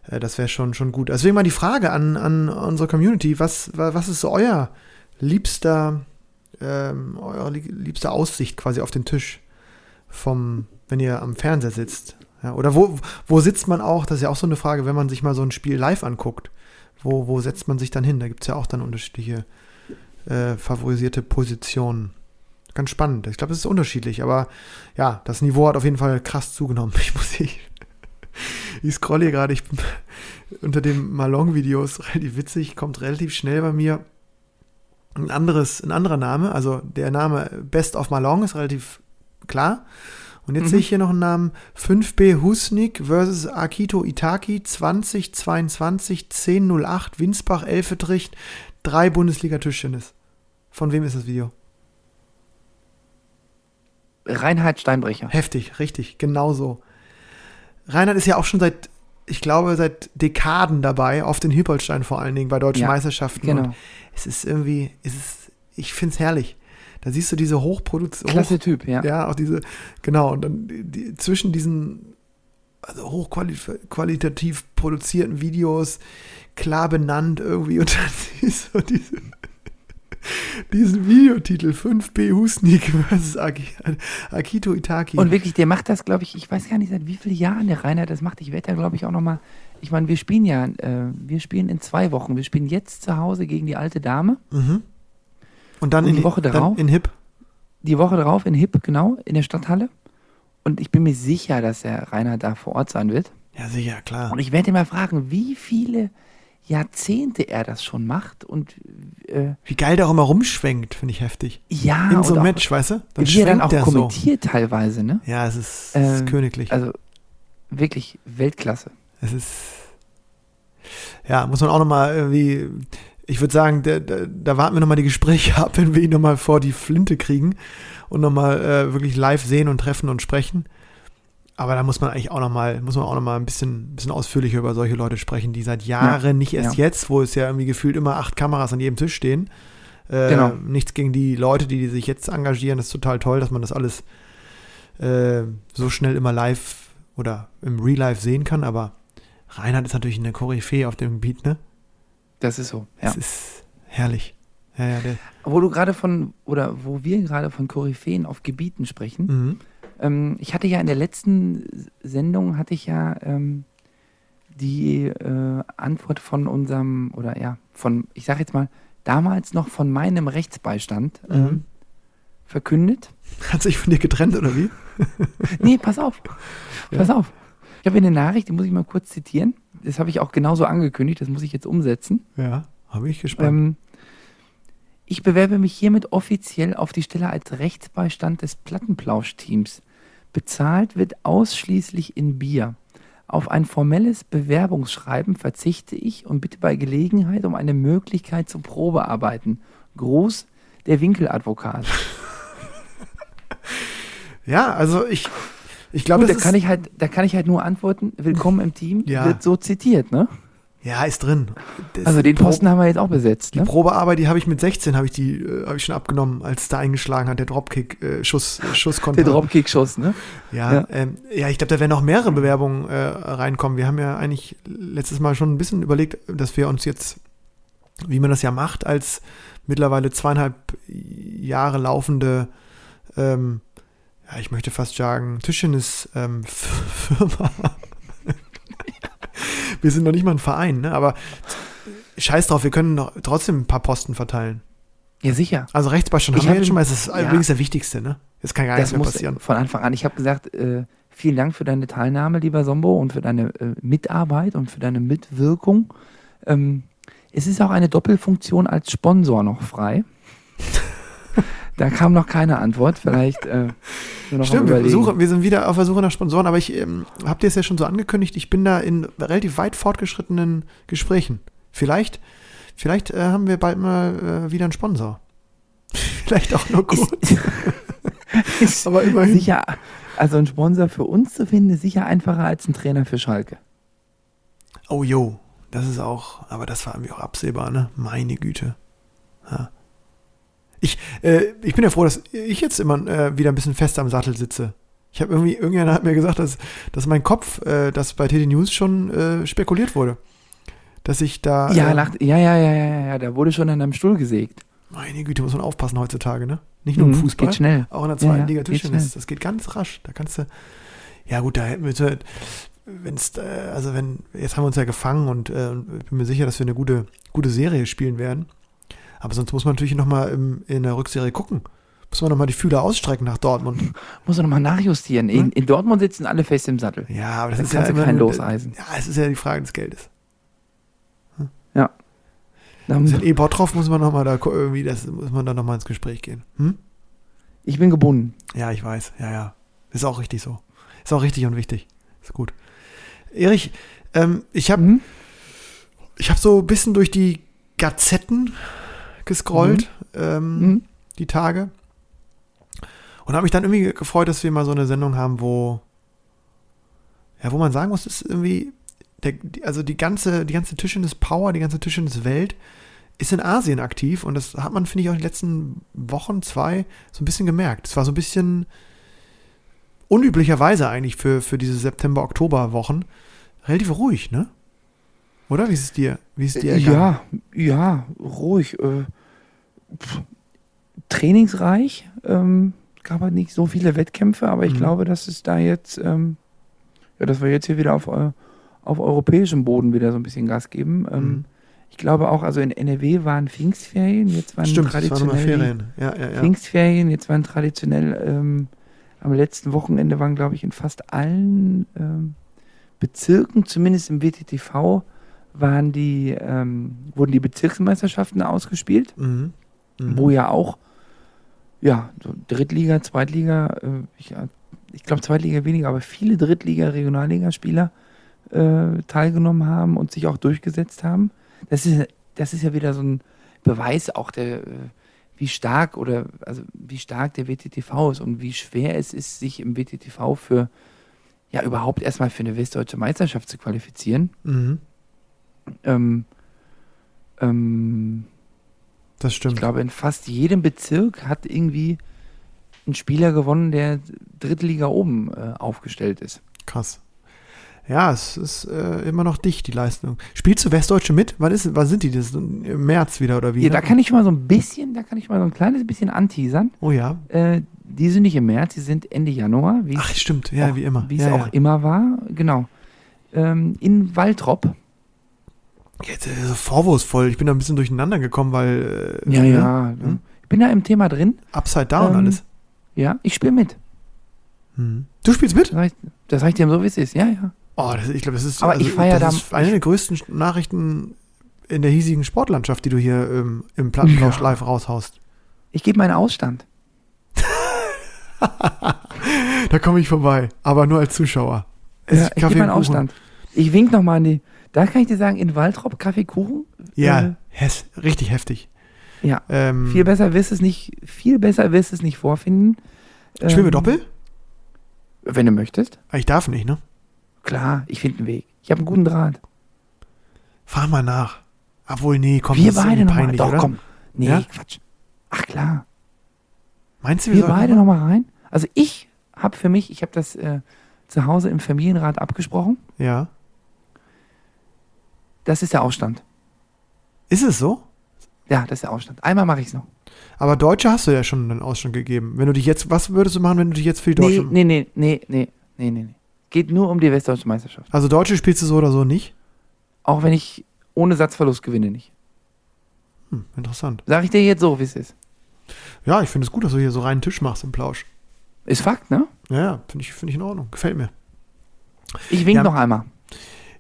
äh, das wäre schon, schon gut. Deswegen mal die Frage an, an unsere Community, was, wa- was ist so euer liebster, ähm, eure li- liebste Aussicht quasi auf den Tisch vom, wenn ihr am Fernseher sitzt? Ja, oder wo, wo sitzt man auch, das ist ja auch so eine Frage, wenn man sich mal so ein Spiel live anguckt, wo, wo setzt man sich dann hin? Da gibt es ja auch dann unterschiedliche äh, favorisierte Positionen. Ganz spannend. Ich glaube, es ist unterschiedlich, aber ja, das Niveau hat auf jeden Fall krass zugenommen. Ich muss ich, ich scrolle hier gerade, ich bin unter den Malong-Videos relativ witzig, kommt relativ schnell bei mir ein anderes, ein anderer Name. Also der Name Best of Malong ist relativ klar. Und jetzt Mhm. sehe ich hier noch einen Namen 5B Husnik versus Akito Itaki 2022 1008 Winsbach Elfetricht 3 Bundesliga Tischtennis. Von wem ist das Video? Reinhard Steinbrecher. Heftig, richtig, genau so. Reinhard ist ja auch schon seit, ich glaube, seit Dekaden dabei, auf den Hypolstein vor allen Dingen, bei deutschen Ja, Meisterschaften. Genau. Und es ist irgendwie, es ist, ich finde es herrlich. Da siehst du diese Hochproduktion. Klasse Typ, ja. Ja, auch diese, genau, und dann die, zwischen diesen also hochqualitativ produzierten Videos klar benannt irgendwie und dann siehst du diese, diesen Videotitel 5B Husnik. Aki- Akito Itaki. Und wirklich, der macht das, glaube ich, ich weiß gar nicht, seit wie vielen Jahren der Rainer das macht. Ich werde da, glaube ich, auch nochmal, ich meine, wir spielen ja, äh, wir spielen in zwei Wochen. Wir spielen jetzt zu Hause gegen die alte Dame. mhm. Und dann Und in die Woche darauf? in Hip. Die Woche darauf in Hipp, genau, in der Stadthalle. Und ich bin mir sicher, dass der Rainer da vor Ort sein wird. Ja, sicher, klar. Und ich werde ihn mal fragen, wie viele Jahrzehnte er das schon macht. Und äh, Wie geil der auch immer rumschwenkt, finde ich heftig. ja, In so einem Match, weißt du? Dann wie er dann auch der so. kommentiert teilweise, ne? Ja, es ist, es ist Ähm, königlich. Also wirklich Weltklasse. Es ist. Ja, muss man auch nochmal irgendwie. Ich würde sagen, da, da, da warten wir nochmal die Gespräche ab, wenn wir ihn nochmal vor die Flinte kriegen und nochmal äh, wirklich live sehen und treffen und sprechen. Aber da muss man eigentlich auch nochmal, muss man auch nochmal ein bisschen, bisschen ausführlicher über solche Leute sprechen, die seit Jahren, nicht erst ja. jetzt, wo es ja irgendwie gefühlt immer acht Kameras an jedem Tisch stehen. Äh, Genau. Nichts gegen die Leute, die sich jetzt engagieren. Das ist total toll, dass man das alles äh, so schnell immer live oder im Real Life sehen kann. Aber Reinhard ist natürlich eine Koryphäe auf dem Gebiet, ne? Das ist so. Ja. Das ist herrlich. Ja, ja, Wo du gerade von, oder wo wir gerade von Koryphäen auf Gebieten sprechen. mhm. Ähm, ich hatte ja in der letzten Sendung, hatte ich ja ähm, die äh, Antwort von unserem, oder ja, von, ich sag jetzt mal, damals noch von meinem Rechtsbeistand ähm, Mhm. verkündet. Hat sich von dir getrennt, oder wie? Nee, pass auf. Ja. Pass auf. Ich habe hier eine Nachricht, die muss ich mal kurz zitieren. Das habe ich auch genauso angekündigt, das muss ich jetzt umsetzen. Ja, habe ich gespannt. Ähm, ich bewerbe mich hiermit offiziell auf die Stelle als Rechtsbeistand des Plattenplausch-Teams. Bezahlt wird ausschließlich in Bier. Auf ein formelles Bewerbungsschreiben verzichte ich und bitte bei Gelegenheit um eine Möglichkeit zum Probearbeiten. Groß der Winkeladvokat. ja, also ich, ich glaube, da kann ich halt, da kann ich halt nur antworten, willkommen im Team, Ja. wird so zitiert, ne? ja, ist drin. Das Also den Pro- Posten haben wir jetzt auch besetzt, Die ne? Probearbeit, die habe ich mit 16, habe ich die, äh, habe ich schon abgenommen, als da eingeschlagen hat, der Dropkick, äh, Schuss, Der Schusskonter. Dropkick-Schuss, ne? Ja, Ja. Ähm, ja ich glaube, da werden noch mehrere Bewerbungen äh, reinkommen. Wir haben ja eigentlich letztes Mal schon ein bisschen überlegt, dass wir uns jetzt wie man das ja macht als mittlerweile zweieinhalb Jahre laufende, ähm, ja, ich möchte fast sagen, Tischtennis-Firma. wir sind noch nicht mal ein Verein, ne? aber scheiß drauf, wir können noch trotzdem ein paar Posten verteilen. Ja, sicher. Also Rechtsbeistand haben wir jetzt schon mal, das ist ja. übrigens der wichtigste, ne? Jetzt kann gar nichts Das mehr muss passieren. von Anfang an. Ich habe gesagt, äh, vielen Dank für deine Teilnahme, lieber Sombo, und für deine äh, Mitarbeit und für deine Mitwirkung. Ähm, es ist auch eine Doppelfunktion als Sponsor noch frei. da kam noch keine Antwort. Vielleicht äh, noch Stimmt, wir, Überlegen. suchen, wir sind wieder auf der Suche nach Sponsoren, aber ich ähm, habe dir es ja schon so angekündigt, ich bin da in relativ weit fortgeschrittenen Gesprächen. Vielleicht, vielleicht äh, haben wir bald mal äh, wieder einen Sponsor. vielleicht auch nur kurz. ist, ist aber immerhin. sicher, also ein Sponsor für uns zu finden, ist sicher einfacher als ein Trainer für Schalke. Oh jo, das ist auch, aber das war irgendwie auch absehbar, ne? Meine Güte. Ja. Ich, äh, ich bin ja froh, dass ich jetzt immer äh, wieder ein bisschen fester am Sattel sitze. Ich habe irgendwie, irgendjemand hat mir gesagt, dass, dass mein Kopf, äh, dass bei TD News schon äh, spekuliert wurde. Dass ich da. Ja, nach, ja, ja, ja, ja, ja, da wurde schon an einem Stuhl gesägt. meine Güte, muss man aufpassen heutzutage, ne? Nicht nur im Mhm, Fußball, Geht schnell. auch in der zweiten ja, Liga Tischtennis. Das geht ganz rasch. Da kannst du. Ja, gut, da hätten wir. Wenn es, äh, also wenn, jetzt haben wir uns ja gefangen und äh, ich bin mir sicher, dass wir eine gute, gute Serie spielen werden. Aber sonst muss man natürlich nochmal in der Rückserie gucken. Muss man nochmal die Fühler ausstrecken nach Dortmund. Muss man nochmal nachjustieren. In, Hm? in Dortmund sitzen alle fest im Sattel. Ja, aber das Da ist ja immer kein Loseisen. Ja, es ist ja die Frage des Geldes. Da- Sind eh Bottroff muss man nochmal da irgendwie, das muss man dann nochmal ins Gespräch gehen. Hm? Ich bin gebunden. Ja, ich weiß. Ja, ja. Ist auch richtig so. Ist auch richtig und wichtig. Ist gut. Erich, ähm, ich habe Mhm. ich hab so ein bisschen durch die Gazetten gescrollt, ähm, Mhm. die Tage. Und habe mich dann irgendwie gefreut, dass wir mal so eine Sendung haben, wo, ja, wo man sagen muss, ist irgendwie, der, die- also die ganze, die ganze Tischtennis-Power, die ganze Tischtennis-Welt ist in Asien aktiv und das hat man, finde ich, auch in den letzten Wochen, zwei, so ein bisschen gemerkt. Es war so ein bisschen unüblicherweise eigentlich für, für diese September-Oktober-Wochen relativ ruhig, ne? Oder? Wie ist es dir? Wie ist es dir ergangen? Ja, ja, ruhig. Äh, pff, trainingsreich. Ähm, gab halt nicht so viele Wettkämpfe, aber ich Mhm. glaube, dass es da jetzt, ähm, ja, dass wir jetzt hier wieder auf, äh, auf europäischem Boden wieder so ein bisschen Gas geben. Ähm, Mhm. Ich glaube auch, also in NRW waren Pfingstferien, jetzt waren Stimmt, waren traditionell die- Ferien. Ja, ja, ja. Pfingstferien, jetzt waren traditionell ähm, am letzten Wochenende waren, glaube ich, in fast allen ähm, Bezirken, zumindest im WTTV, waren die, ähm, wurden die Bezirksmeisterschaften ausgespielt, Mhm. Mhm. wo ja auch ja, so Drittliga, Zweitliga, äh, ich, ich glaube Zweitliga weniger, aber viele Drittliga, Regionalligaspieler äh, teilgenommen haben und sich auch durchgesetzt haben. Das ist, das ist ja wieder so ein Beweis auch der, äh, wie stark oder also wie stark der WTTV ist und wie schwer es ist, sich im WTTV für ja überhaupt erstmal für eine westdeutsche Meisterschaft zu qualifizieren. Mhm. Ähm, ähm, Das stimmt. ich glaube, in fast jedem Bezirk hat irgendwie ein Spieler gewonnen, der Drittliga oben äh, aufgestellt ist. Krass. Ja, es ist äh, immer noch dicht, die Leistung. Spielst du Westdeutsche mit? Wann, ist, wann sind die? Das im März wieder oder wie? Ja, da kann ich mal so ein bisschen, da kann ich mal so ein kleines bisschen anteasern. oh ja. Äh, die sind nicht im März, die sind Ende Januar, wie Ach, stimmt. Ja, auch- wie immer. wie es ja, auch ja. immer war. Genau. Ähm, in Waltrop. Jetzt ist so vorwurfsvoll. Ich bin da ein bisschen durcheinander gekommen, weil. Äh, Ja, ne? ja. Hm? Ich bin da im Thema drin. Upside down Ähm, alles. Ja, ich spiele mit. Hm. Du spielst mit? Das sag ich, das sag ich dir so, wie es ist. Ja, ja. Oh, das, ich glaube, das ist, Aber ich feier das da- ist eine der größten Nachrichten in der hiesigen Sportlandschaft, die du hier ähm, im Plattenplausch Ja. live raushaust. Ich gebe meinen Ausstand. Da komme ich vorbei, aber nur als Zuschauer. Ess Ja, ich gebe meinen. Ausstand. Ich wink nochmal an die. Da kann ich dir sagen, in Waltrop Kaffee, Kuchen. Ja, Äh, richtig heftig. ja. Ähm, Viel besser wirst du es nicht, viel besser wirst es nicht vorfinden. Spielen wir Ähm, Doppel? Wenn du möchtest. Ah, Ich darf nicht, ne? Klar, ich finde einen Weg. Ich habe einen guten Draht. Fahr mal nach. Obwohl, nee, komm, wir das beide nochmal. Doch, oder? komm. Nee, Ja? Quatsch. Ach klar. Meinst du, wir, Wir beide mal? nochmal rein. Also ich habe für mich, ich habe das äh, zu Hause im Familienrat abgesprochen. Ja. Das ist der Ausstand. Ist es so? Ja, das ist der Ausstand. Einmal mache ich es noch. Aber Deutsche hast du ja schon einen Ausstand gegeben. Wenn du dich jetzt, was würdest du machen, wenn du dich jetzt für die Deutsche. nee, nee, nee, nee, nee, nee, nee. Geht nur um die Westdeutsche Meisterschaft. Also Deutsche spielst du so oder so nicht? Auch wenn ich ohne Satzverlust gewinne nicht. Hm, interessant. Sag ich dir jetzt so, wie es ist. Ja, ich finde es gut, dass du hier so reinen Tisch machst im Plausch. Ist Fakt, ne? Ja, ja, finde ich, find ich in Ordnung. Gefällt mir. Ich wink Ja. noch einmal.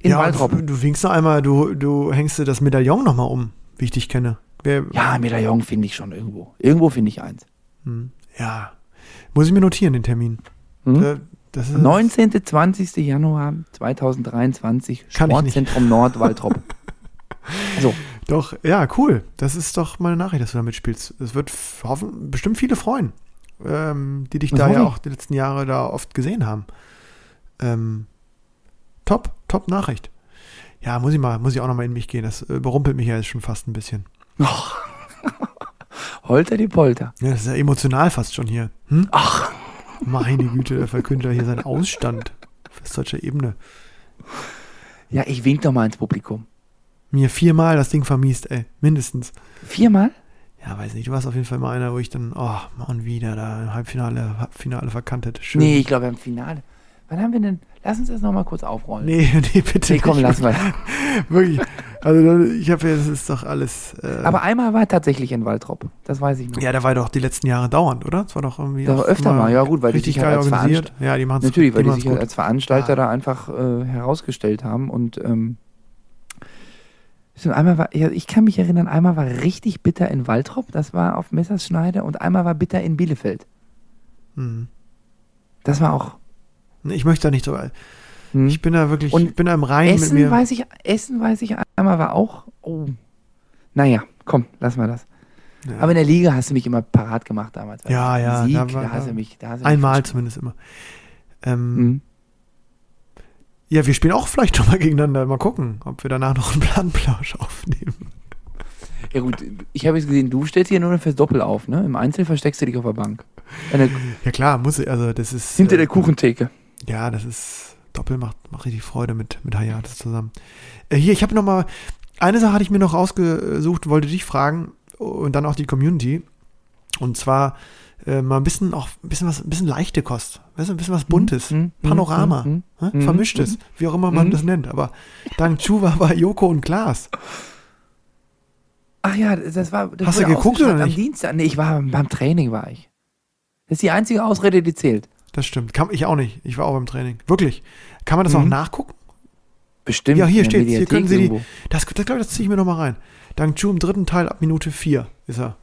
In ja, Waldrop. du, winkst noch einmal, du, du hängst dir das Medaillon nochmal um, wie ich dich kenne. Wer, Ja, Medaillon finde ich schon irgendwo. Irgendwo finde ich eins. Hm, ja. Muss ich mir notieren, den Termin. Hm? Das ist, 19. 20. Januar 2023, Kann ich nicht. Sportzentrum Nord, Waldrop. Also, Doch, ja, cool. Das ist doch meine Nachricht, dass du da mitspielst. Es wird hoffen, bestimmt viele freuen, ähm, die dich Das da ja ich. auch die letzten Jahre da oft gesehen haben. Ähm, top, top Nachricht. Ja, muss ich mal, muss ich auch nochmal in mich gehen. Das äh, berumpelt mich ja jetzt schon fast ein bisschen. Holter die Polter. Ja, das ist ja emotional fast schon hier. Hm? Ach, Meine Güte, der verkündet ja hier seinen Ausstand. Auf westdeutscher Ebene. ja, ich wink doch mal ins Publikum. Mir viermal das Ding vermiest, ey. Mindestens. Viermal? Ja, weiß nicht. Du warst auf jeden Fall mal einer, wo ich dann, oh, Mann, wieder da im Halbfinale, Halbfinale verkannt hätte. Schön. Nee, ich glaube im Finale. Wann haben wir denn? Lass uns das nochmal kurz aufrollen. Nee, nee, bitte. Nee, komm, nicht. lass mal. Wirklich. Also, da- ich habe ja, das ist doch alles. Äh, Aber einmal war tatsächlich in Waldrop. Das weiß ich noch. ja, der war doch die letzten Jahre dauernd, oder? Das war doch irgendwie. Auch öfter mal, ja gut, weil die richtig sich halt als organisiert. Ja, die machen es Natürlich, weil die sich gut. als Veranstalter Ah. da einfach äh, herausgestellt haben. Und ähm, einmal war, ja, ich kann mich erinnern, einmal war richtig bitter in Waldrop, das war auf Messerschneide, und einmal war bitter in Bielefeld. Hm. Das war auch. Ich möchte da nicht so. Hm. Ich bin da wirklich, Und ich bin da im Reinen mit Essen mir. weiß ich, Essen weiß ich, einmal war auch. Oh. Naja, komm, lass mal das. ja. Aber in der Liga hast du mich immer parat gemacht damals. Ja, ja, Sieg, da da, war- hast da- du mich. Da hast du Einmal mich zumindest immer. Ähm, Mhm. Ja, wir spielen auch vielleicht noch mal gegeneinander. Mal gucken, ob wir danach noch einen Planplausch aufnehmen. Ja gut, ich habe jetzt gesehen, du stellst hier nur fürs Doppel auf, ne? Im Einzel versteckst du dich auf der Bank. Eine, Ja klar, muss ich, also das ist. hinter äh, der Kuchentheke. Ja, das ist Doppel macht, macht richtig Freude mit, mit Hayates zusammen. Äh, hier, ich habe noch mal eine Sache hatte ich mir noch rausgesucht, wollte dich fragen und dann auch die Community. Und zwar äh, mal ein bisschen auch ein bisschen was, ein bisschen leichte Kost, weißt du, ein bisschen was Buntes, Mhm, mhm, Panorama, mhm, ne? mhm, Vermischtes, wie auch immer man mhm. das nennt. Aber Dank Chu war bei Joko und Klaas. Ach ja, das war. Das Hast du geguckt oder Am nicht? Dienstag. Nee, ich war beim Training, war ich. Das ist die einzige Ausrede, die zählt. Das stimmt. Kann, ich auch nicht. Ich war auch beim Training. Wirklich. Kann man das Mhm. auch nachgucken? Bestimmt. Ja, hier steht's. Hier können Sie die-. Das, das glaube ich, das ziehe ich mir noch mal rein. Dank Chu im dritten Teil ab Minute 4 ist er.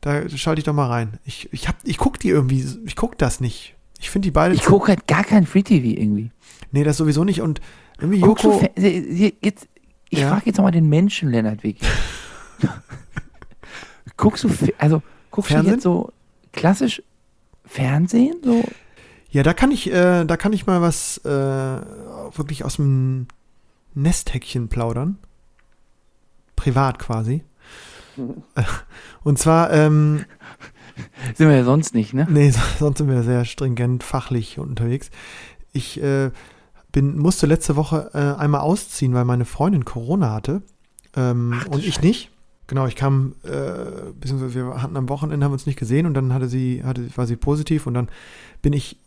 Da schalte ich doch mal rein. Ich, ich, hab, ich gucke die irgendwie, ich gucke das nicht. Ich finde die beide. Ich gucke halt gar kein Free TV irgendwie. nee, das sowieso nicht. Und irgendwie Joko. Jetzt, ich Ja? frage jetzt nochmal den Menschen, Lennart Weg. guckst du, also, guckst Fernsehen? du jetzt so klassisch Fernsehen? So? Ja, da kann ich, äh, da kann ich mal was äh, wirklich aus dem Nesthäkchen plaudern. Privat quasi. Und zwar, ähm, Sind wir ja sonst nicht, ne? Nee, so- sonst sind wir sehr stringent fachlich unterwegs. Ich äh, bin, musste letzte Woche äh, einmal ausziehen, weil meine Freundin Corona hatte ähm, Ach und ich Scheiße. nicht. Genau, ich kam, äh, beziehungsweise wir hatten am Wochenende, haben uns nicht gesehen und dann hatte sie, hatte, war sie positiv und dann bin ich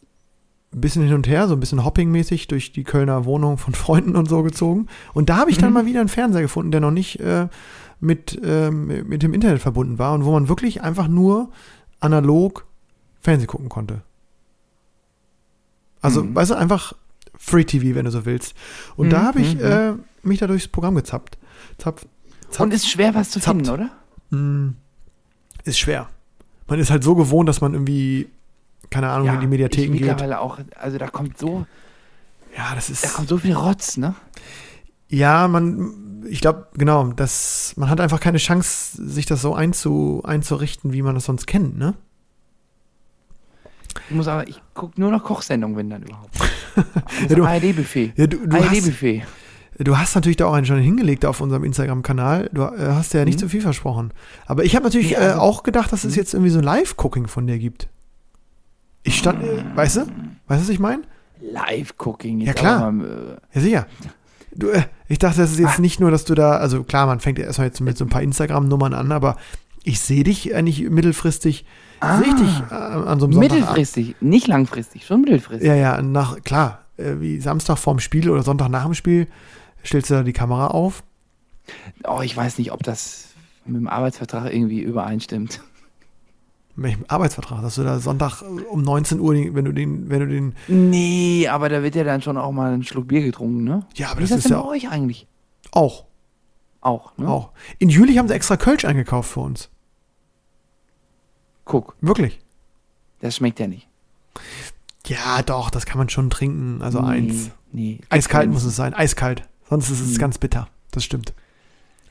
ein bisschen hin und her, so ein bisschen hoppingmäßig durch die Kölner Wohnung von Freunden und so gezogen. Und da habe ich dann Mhm. mal wieder einen Fernseher gefunden, der noch nicht äh, mit, ähm, mit dem Internet verbunden war und wo man wirklich einfach nur analog Fernsehen gucken konnte. Also, Mhm. weißt du, einfach Free TV, wenn du so willst. Und da Mhm, habe ich mhm. äh, mich da durchs Programm gezappt. Zapf, zapf, Und ist schwer, was zu Zappt. finden, oder? mh, ist schwer. Man ist halt so gewohnt, dass man irgendwie, keine Ahnung, in die Mediatheken ich geht. mittlerweile auch, also da kommt so, Ja, das da ist. kommt so viel Rotz, ne? Ja, man, ich glaube, genau, das, man hat einfach keine Chance, sich das so einzu, einzurichten, wie man das sonst kennt, ne? Ich muss aber, ich gucke nur noch Kochsendungen, wenn dann überhaupt. Ja, du- ARD-Buffet. Ja, du, du, ARD-Buffet. Du hast natürlich da auch einen schon hingelegt auf unserem Instagram-Kanal. Du äh, hast ja nicht Mhm. zu viel versprochen. Aber ich habe natürlich äh, also- auch gedacht, dass es Mhm. jetzt irgendwie so ein Live-Cooking von dir gibt. Ich stand, äh, weißt du? Weißt du, was ich meine? Live-Cooking. Ja, klar. mal, Ja, sicher. Du, äh, ich dachte, das ist jetzt Ah. nicht nur, dass du da, also klar, man fängt ja erstmal jetzt mit so ein paar Instagram-Nummern an, aber ich sehe dich eigentlich mittelfristig, ich dich äh, an so einem Sonntag. Ah. Mittelfristig, nicht langfristig, schon mittelfristig. Ja, ja, nach, klar, äh, wie Samstag vorm Spiel oder Sonntag nach dem Spiel stellst du da die Kamera auf. Oh, ich weiß nicht, ob das mit dem Arbeitsvertrag irgendwie übereinstimmt. Mit welchem Arbeitsvertrag, dass du da Sonntag um 19 Uhr, wenn du den, wenn du den, Nee, aber da wird ja dann schon auch mal ein Schluck Bier getrunken, ne? ja, aber Wie ist das das ist ja bei euch eigentlich? auch, Auch, ne? auch. In Juli haben sie extra Kölsch eingekauft für uns. Guck, Wirklich. das schmeckt ja nicht. Ja, doch, das kann man schon trinken. Also nee, eins. Nee. Eiskalt muss es sein, eiskalt. Sonst ist es Mhm. ganz bitter. Das stimmt.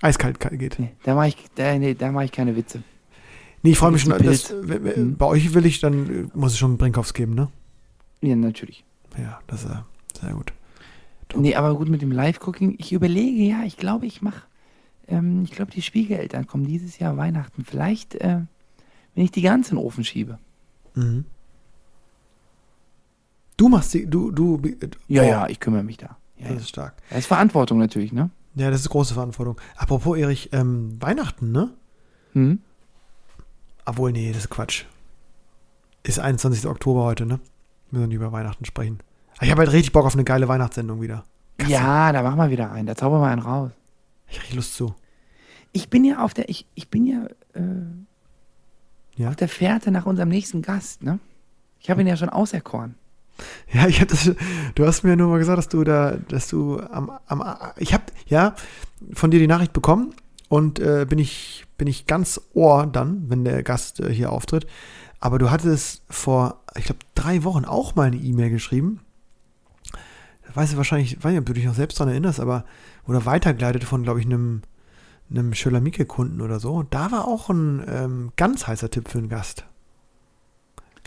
Eiskalt ka- geht. Nee, da mache ich, da, nee, da mach ich keine Witze. Nee, ich freue mich schon. Das, Mhm. Bei euch will ich, dann äh, muss es schon Brinkhoffs geben, ne? Ja, natürlich. Ja, das ist äh, sehr gut. Top. Nee, aber gut mit dem Live-Cooking. Ich überlege, ja, ich glaube, ich mache, ähm, ich glaube, die Schwiegereltern kommen dieses Jahr Weihnachten. Vielleicht, äh, wenn ich die ganze in den Ofen schiebe. Mhm. Du machst die, du, du, äh, Ja, oh, ja, ich kümmere mich da. Ja, Das ja. ist stark. Das ist Verantwortung natürlich, ne? Ja, das ist große Verantwortung. Apropos, Erich, ähm, Weihnachten, ne? Hm? Obwohl, nee, das ist Quatsch. Ist 21. Oktober heute, ne? Wir müssen nicht über Weihnachten sprechen. Aber Ich habe halt richtig Bock auf eine geile Weihnachtssendung wieder. Krass. Ja, da machen wir wieder einen. Da zaubern wir einen raus. Ich hab richtig Lust zu. Ich bin ja auf der, ich, ich bin ja, äh, Ja? auf der Fährte nach unserem nächsten Gast, ne? Ich habe ihn ja schon auserkoren. Ja, ich hab das, du hast mir nur mal gesagt, dass du da, dass du am, am ich habe ja von dir die Nachricht bekommen und äh, bin ich bin ich ganz ohr dann, wenn der Gast äh, hier auftritt. Aber du hattest vor, ich glaube, drei Wochen auch mal eine E-Mail geschrieben. Weißt du wahrscheinlich, ich weiß nicht, ob du dich noch selbst daran erinnerst, aber oder weitergeleitet von, glaube ich, einem einem Schöller-Mieke-Kunden oder so. Da war auch ein ähm, ganz heißer Tipp für einen Gast.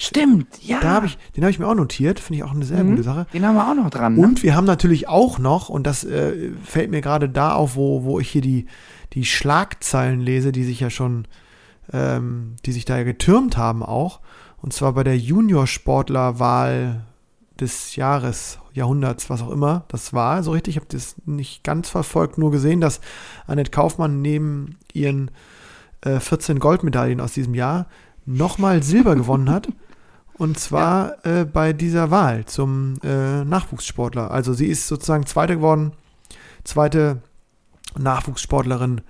Stimmt, ja. Da habe ich, den habe ich mir auch notiert, finde ich auch eine sehr Mhm. gute Sache. Den haben wir auch noch dran. Ne? Und wir haben natürlich auch noch, und das äh, fällt mir gerade da auf, wo, wo ich hier die, die Schlagzeilen lese, die sich ja schon, ähm, die sich da ja getürmt haben auch. Und zwar bei der Juniorsportlerwahl des Jahres, Jahrhunderts, was auch immer das war. So richtig, ich habe das nicht ganz verfolgt, nur gesehen, dass Annette Kaufmann neben ihren äh, 14 Goldmedaillen aus diesem Jahr nochmal Silber gewonnen hat. Und zwar äh, bei dieser Wahl zum äh, Nachwuchssportler. Also sie ist sozusagen Zweite geworden, zweite Nachwuchssportlerin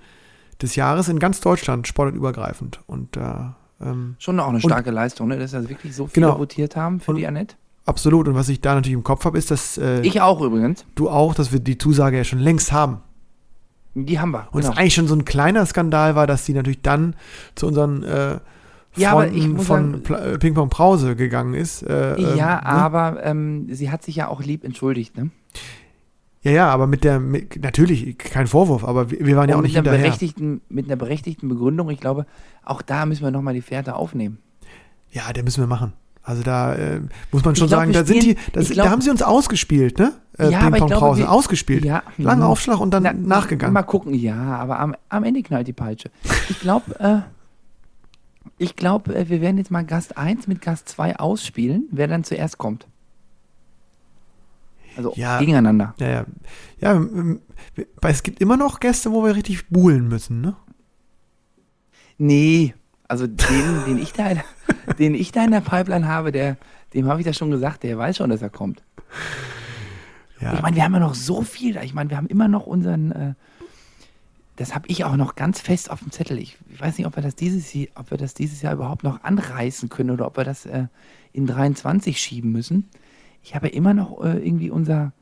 des Jahres in ganz Deutschland, sportartübergreifend. Und da ähm, Schon auch eine starke Leistung, ne? dass da wirklich so viele Genau. votiert haben für Und- die Annette. absolut. Und was ich da natürlich im Kopf habe, ist, dass äh, Ich auch übrigens. du auch, dass wir die Zusage ja schon längst haben. Die haben wir. Und es genau. eigentlich schon so ein kleiner Skandal war, dass die natürlich dann zu unseren äh, Ja, aber ich muss von sagen- äh, Ping Pong Brause gegangen ist. Äh, ähm, Ja, ne? aber ähm, sie hat sich ja auch lieb entschuldigt, ne? Ja, ja, aber mit der, mit, natürlich, kein Vorwurf, aber wir, wir waren ja auch nicht mit, hinterher. berechtigten, mit einer berechtigten Begründung. Ich glaube, auch da müssen wir nochmal die Fährte aufnehmen. Ja, der müssen wir machen. Also da äh, muss man schon glaub, sagen, da sind die, spielen- da, ich sind, glaub- da haben sie uns ausgespielt, ne? Äh, Ja, ich glaube, Pause, ausgespielt. Ja, Langen mhm. Aufschlag und dann Na, nachgegangen. Mal gucken, ja, aber am, am Ende knallt die Peitsche. Ich glaube, äh, ich glaube, äh, wir werden jetzt mal Gast 1 mit Gast 2 ausspielen, wer dann zuerst kommt. Also Ja. gegeneinander. Ja, ja. Ja, ähm, weil es gibt immer noch Gäste, wo wir richtig buhlen müssen, ne? Nee, also den, den, ich da in, den ich da in der Pipeline habe, der, dem habe ich das schon gesagt, der weiß schon, dass er kommt. Ja. Ich meine, wir haben ja noch so viel da. Ich meine, wir haben immer noch unseren, äh, das habe ich auch noch ganz fest auf dem Zettel. Ich, weiß nicht, ob wir das dieses Jahr, ob wir das dieses Jahr überhaupt noch anreißen können oder ob wir das äh, in 23 schieben müssen. Ich habe immer noch äh, irgendwie unser,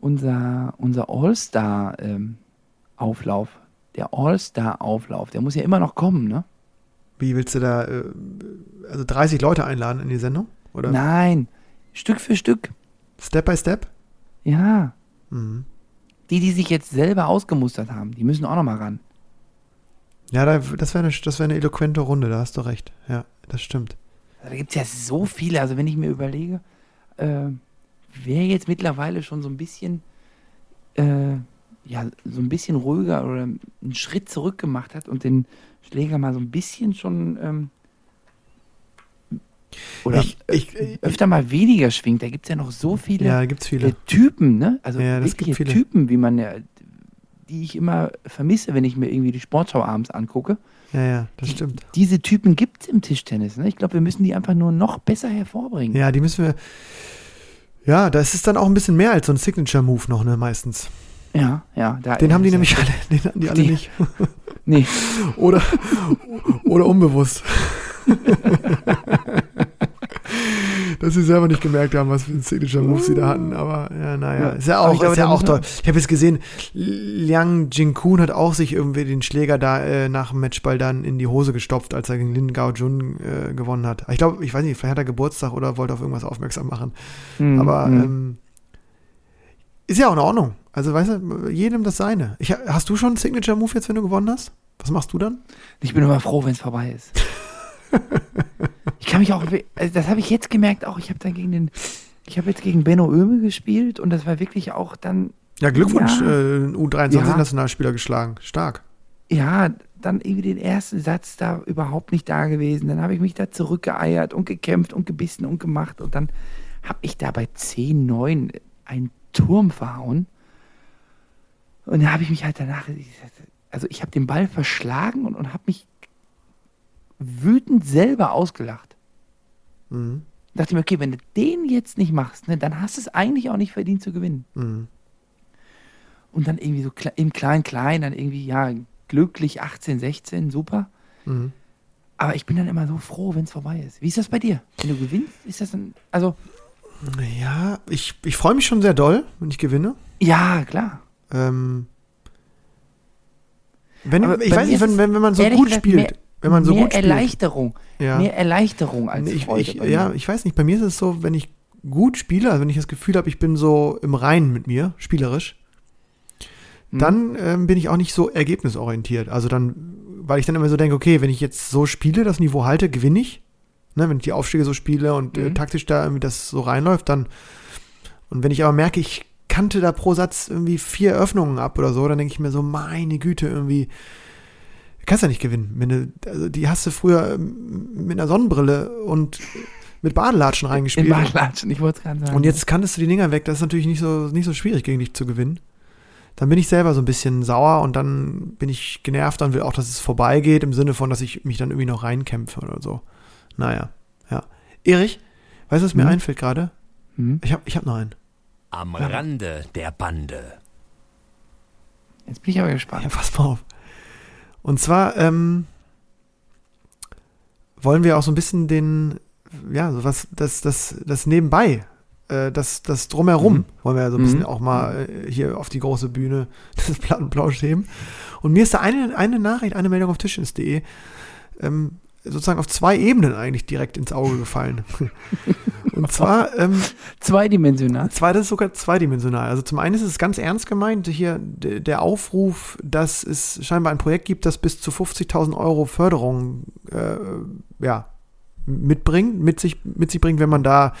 unser, unser All-Star-Auflauf. der All-Star-Auflauf, der muss ja immer noch kommen, ne? Wie willst du da, äh, also 30 Leute einladen in die Sendung? Oder Nein, Stück für Stück. Step by Step? Ja. Mhm. Die, die sich jetzt selber ausgemustert haben, die müssen auch noch mal ran. Ja, da, das wäre eine, das wär eine eloquente Runde, da hast du recht. Ja, das stimmt. Da gibt es ja so viele. Also wenn ich mir überlege, äh, wer jetzt mittlerweile schon so ein bisschen, äh, ja, so ein bisschen ruhiger oder einen Schritt zurück gemacht hat und den Schläger mal so ein bisschen schon ähm, oder Ich- ich- äh, öfter mal weniger schwingt. Da gibt es ja noch so viele Ja, gibt's viele. äh, Typen, ne? Also Ja, wirkliche gibt viele. Typen, wie man ja, die ich immer vermisse, wenn ich mir irgendwie die Sportschau abends angucke. Ja, ja, das Die- stimmt. Diese Typen gibt es im Tischtennis. Ne? Ich glaube, wir müssen die einfach nur noch besser hervorbringen. Ja, die müssen wir. Ja, das ist dann auch ein bisschen mehr als so ein Signature-Move noch, ne, meistens. Ja, ja. Den haben die nämlich alle, den hatten die alle Die- nicht. Nee, Oder, oder unbewusst. Dass sie selber nicht gemerkt haben, was für ein Signature Moves sie da hatten. Aber ja, naja, Ja. ist ja auch, glaube, ist ja auch toll. Ich habe jetzt gesehen, Liang Jinkun hat auch sich irgendwie den Schläger da äh, nach dem Matchball dann in die Hose gestopft, als er gegen Lin Gao Jun äh, gewonnen hat. Ich glaube, ich weiß nicht, vielleicht hat er Geburtstag oder wollte auf irgendwas aufmerksam machen. Mhm, Aber mhm. ähm, ist ja auch in Ordnung. Also, weißt du, jedem das seine. Ich, hast du schon einen Signature Move jetzt, wenn du gewonnen hast? Was machst du dann? Ich bin immer froh, wenn es vorbei ist. ich kann mich auch, also das habe ich jetzt gemerkt auch. Ich habe dann gegen den, ich habe jetzt gegen Benno Öme gespielt und das war wirklich auch dann, Ja, Glückwunsch, Ja. äh, Ja. U23-Nationalspieler geschlagen. Stark. ja, dann irgendwie den ersten Satz da überhaupt nicht da gewesen. Dann habe ich mich da zurückgeeiert und gekämpft und gebissen und gemacht und dann habe ich da bei 10-9 einen Turm verhauen. Und dann habe ich mich halt danach, also ich habe den Ball verschlagen und, und habe mich wütend selber ausgelacht. Mhm. dachte ich mir, okay, wenn du den jetzt nicht machst, ne, dann hast du es eigentlich auch nicht verdient zu gewinnen. Mhm. Und dann irgendwie so im Klein-Klein, dann irgendwie, ja, glücklich 18, 16, super. Mhm. Aber ich bin dann immer so froh, wenn es vorbei ist. Wie ist das bei dir? Wenn du gewinnst, ist das dann, also, Ja, ich, ich freue mich schon sehr doll, wenn ich gewinne. ja, klar. Ähm, wenn, Aber ich weiß nicht, wenn, wenn, wenn man so gut gesagt spielt, wenn man so mehr gut spielt. Erleichterung. ja. Mehr Erleichterung als ich, Freude. ich, ja, ich weiß nicht, bei mir ist es so, wenn ich gut spiele, also wenn ich das Gefühl habe, ich bin so im Reinen mit mir, spielerisch, Hm. dann ähm, bin ich auch nicht so ergebnisorientiert. Also dann, weil ich dann immer so denke, okay, wenn ich jetzt so spiele, das Niveau halte, gewinne ich. Ne, wenn ich die Aufstiege so spiele und äh, Mhm. taktisch da irgendwie das so reinläuft, dann und wenn ich aber merke, ich kannte da pro Satz irgendwie vier Öffnungen ab oder so, dann denke ich mir so, meine Güte, irgendwie, kannst ja nicht gewinnen. Du, also die hast du früher ähm, mit einer Sonnenbrille und mit Badelatschen In reingespielt. Badlatschen, ich wollte es gerade sagen. Und jetzt kanntest du die Dinger weg. Das ist natürlich nicht so, nicht so schwierig, gegen dich zu gewinnen. Dann bin ich selber so ein bisschen sauer und dann bin ich genervt und will auch, dass es vorbeigeht, im Sinne von, dass ich mich dann irgendwie noch reinkämpfe oder so. Naja, ja. Erich, weißt du, was mir Hm? einfällt gerade? Hm? Ich habe ich hab noch einen. Am Rande der Bande. Jetzt bin ich aber gespannt. Ja, pass mal auf. Und zwar ähm, wollen wir auch so ein bisschen den, ja, so was, das, das, das nebenbei, äh, das, das drumherum, Mhm. wollen wir ja so ein bisschen Mhm. auch mal äh, hier auf die große Bühne des Plattenplausch heben. Und mir ist da eine, eine Nachricht, eine Meldung auf tischens.de ähm, sozusagen auf zwei Ebenen eigentlich direkt ins Auge gefallen. Und zwar, ähm, Zweidimensional. Zwei, das ist sogar zweidimensional. Also zum einen ist es ganz ernst gemeint, hier de- der Aufruf, dass es scheinbar ein Projekt gibt, das bis zu 50.000 Euro Förderung äh, ja, mitbringt, mit sich, mit sich bringt, wenn man da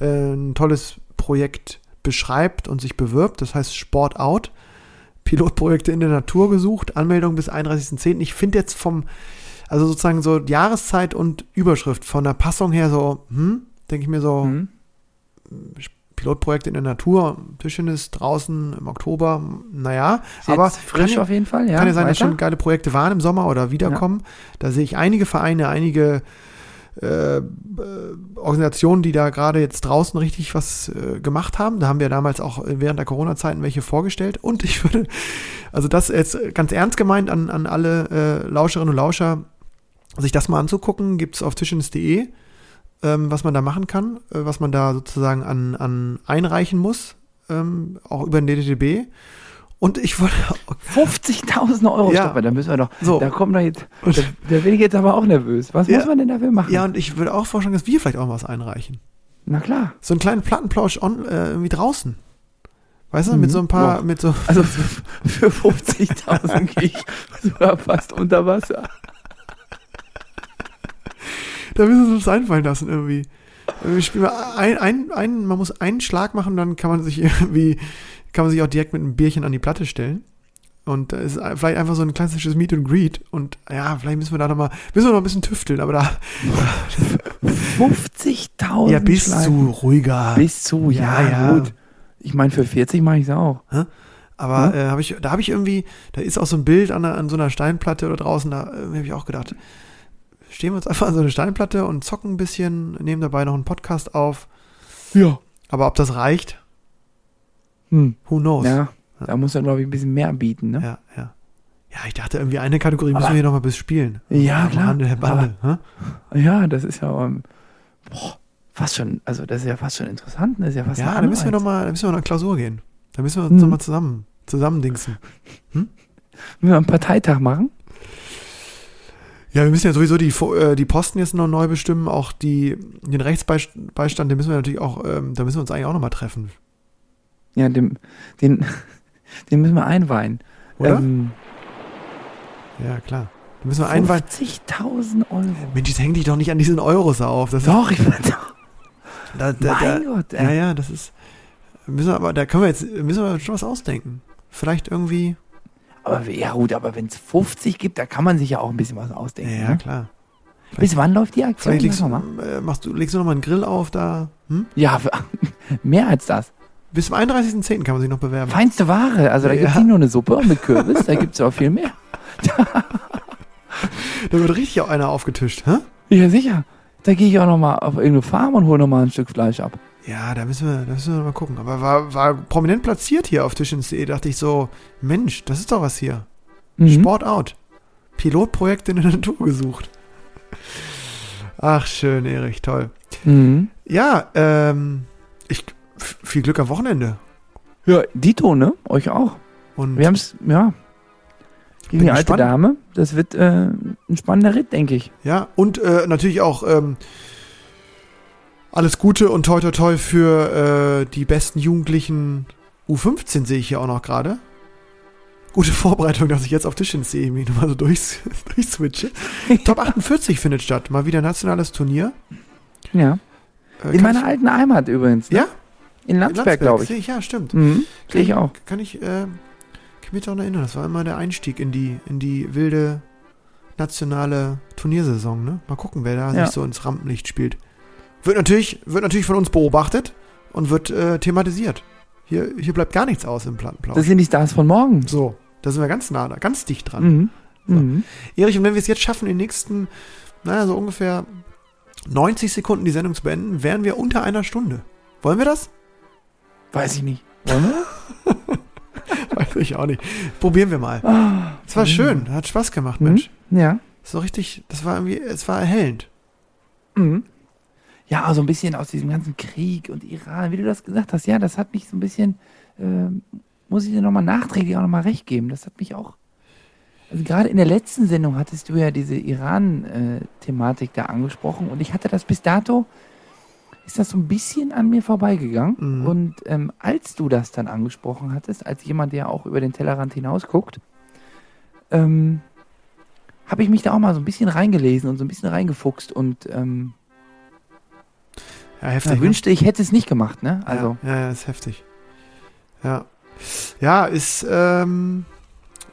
äh, ein tolles Projekt beschreibt und sich bewirbt. Das heißt Sport Out. Pilotprojekte in der Natur gesucht, Anmeldung bis 31.10. Ich finde jetzt vom, also sozusagen so Jahreszeit und Überschrift von der Passung her so, hm, denke ich mir so, Hm? Pilotprojekte in der Natur, Tischtennis draußen im Oktober, naja, Ist aber frisch kann, ja- auf jeden Fall, ja. kann ja sein, dass schon geile Projekte waren im Sommer oder wiederkommen. Da sehe ich einige Vereine, einige äh, äh, Organisationen, die da gerade jetzt draußen richtig was äh, gemacht haben. Da haben wir damals auch während der Corona-Zeiten welche vorgestellt. Und ich würde, also das jetzt ganz ernst gemeint an, an alle äh, Lauscherinnen und Lauscher, sich das mal anzugucken, gibt es auf tischtennis.de ähm, was man da machen kann, äh, was man da sozusagen an, an einreichen muss, ähm, auch über den DDTB. Und ich wollte, 50.000 Euro, Ja. Stopp, da müssen wir doch, So. da kommt doch jetzt, Und- da, da bin ich jetzt aber auch nervös. Was Ja. muss man denn dafür machen? ja, und ich würde auch vorschlagen, dass wir vielleicht auch was einreichen. Na klar. So einen kleinen Plattenplausch on, äh, irgendwie draußen. Weißt du, Mhm. mit so ein paar, Ja. mit so, Also für, für 50.000 gehe ich sogar fast unter Wasser. Da müssen wir uns einfallen lassen irgendwie. Wir spielen mal ein, ein, ein, man muss einen Schlag machen, dann kann man sich irgendwie, kann man sich auch direkt mit einem Bierchen an die Platte stellen. Und da ist vielleicht einfach so ein klassisches Meet and Greet. Und ja, vielleicht müssen wir da nochmal, müssen wir noch ein bisschen tüfteln, aber da 50.000 ja bis Schleifen. zu ruhiger. Bis zu, ja, Ja, ja. gut. Ich meine, für 40 mache ich es auch. Aber äh, hab ich, da habe ich irgendwie, da ist auch so ein Bild an, einer- an so einer Steinplatte oder draußen, da äh, habe ich auch gedacht, stehen wir uns einfach an so eine Steinplatte und zocken ein bisschen, nehmen dabei noch einen Podcast auf. Ja. Aber ob das reicht, Hm. who knows? Ja, da muss er, glaube ich, ein bisschen mehr bieten, ne? ja, ja. Ja, ich dachte irgendwie, eine Kategorie müssen Aber- wir hier nochmal bespielen. Ja, Am klar. Rande der Bande. hä? Ja, das ist ja ähm, boah, fast schon, also das ist ja fast schon interessant, das ist ja fast Ja, da müssen wir Anreiz. noch mal, da müssen wir noch eine Klausur gehen. Da müssen wir uns Hm. noch mal zusammen, zusammendingsen. Wenn wir einen Parteitag machen? Ja, wir müssen ja sowieso die, äh, die Posten jetzt noch neu bestimmen, auch die, den Rechtsbeistand, den müssen wir natürlich auch, ähm, da müssen wir uns eigentlich auch noch mal treffen. Ja, dem, den, den müssen wir einweihen. Oder? Ähm, ja, klar. Da müssen wir einweihen. 50.000 Euro. Mensch, jetzt häng dich doch nicht an diesen Euros auf. Das Doch, ich bin da, da, Mein da, Gott, Ja, ey. ja, das ist. Müssen wir, aber da können wir jetzt müssen wir schon was ausdenken. Vielleicht irgendwie. Aber ja gut, aber wenn es 50 gibt, da kann man sich ja auch ein bisschen was ausdenken. Ja, ne? klar. Bis wann läuft die Aktion? Vielleicht legst, mal. äh, machst du, legst du noch mal einen Grill auf da. Hm? Ja, mehr als das. Bis zum 31.10. kann man sich noch bewerben. Feinste Ware. Also da Ja. gibt es nicht nur eine Suppe mit Kürbis, da gibt es auch viel mehr. Da wird richtig auch einer aufgetischt. Hä? Ja, sicher. Da gehe ich auch noch mal auf irgendeine Farm und hole noch mal ein Stück Fleisch ab. Ja, da müssen wir, da müssen wir mal gucken. Aber war, war prominent platziert hier auf Tischens.de. Dachte ich so, Mensch, das ist doch was hier. Mhm. Sport out. Pilotprojekt in der Natur gesucht. Ach, schön, Erich, toll. Mhm. Ja, ähm, ich, viel Glück am Wochenende. Ja, Dito, ne? Euch auch. Und Wir haben es, ja. Gegen Bin die alte gespannt. Dame. Das wird äh, ein spannender Ritt, denke ich. ja, und äh, natürlich auch ähm, alles Gute und toi toi toi für äh, die besten Jugendlichen U15 sehe ich hier auch noch gerade. Gute Vorbereitung, dass ich jetzt auf Tischchen.de mich nochmal so durchs, durchswitche. Top 48 findet statt. Mal wieder nationales Turnier. Ja. Äh, In meiner ich- alten Heimat übrigens. Ne? Ja? In Landsberg, glaube ich. Sehe ich, ja, stimmt. Mhm. Sehe ich auch. Kann ich, äh, kann ich mich daran erinnern. Das war immer der Einstieg in die, in die wilde nationale Turniersaison, ne? Mal gucken, wer da Ja. sich so ins Rampenlicht spielt. Wird natürlich, wird natürlich von uns beobachtet und wird äh, thematisiert. Hier, hier bleibt gar nichts aus im Plattenplausch. Das sind die Stars von morgen. So, da sind wir ganz nah, da, ganz dicht dran. Mhm. So. Mhm. Erich, und wenn wir es jetzt schaffen, in den nächsten, naja, so ungefähr 90 Sekunden die Sendung zu beenden, wären wir unter einer Stunde. Wollen wir das? Weiß ich nicht. Wollen wir? Weiß ich auch nicht. Probieren wir mal. Ah, Es war schön, hat Spaß gemacht, Mhm. Mensch. Ja. So richtig, das war irgendwie, es war erhellend. Mhm. Ja, also ein bisschen aus diesem ganzen Krieg und Iran, wie du das gesagt hast, ja, das hat mich so ein bisschen, ähm, muss ich dir nochmal nachträglich auch nochmal recht geben. Das hat mich auch, also gerade in der letzten Sendung hattest du ja diese Iran-Thematik da angesprochen und ich hatte das bis dato, ist das so ein bisschen an mir vorbeigegangen. Mhm. Und ähm, als du das dann angesprochen hattest, als jemand, der auch über den Tellerrand hinaus guckt, ähm, habe ich mich da auch mal so ein bisschen reingelesen und so ein bisschen reingefuchst und ähm, Ja, heftig. ja, wünschte, ich hätte es nicht gemacht, ne? ne? Also, Ja, ja, ist heftig. Ja. Ja, ist, ähm,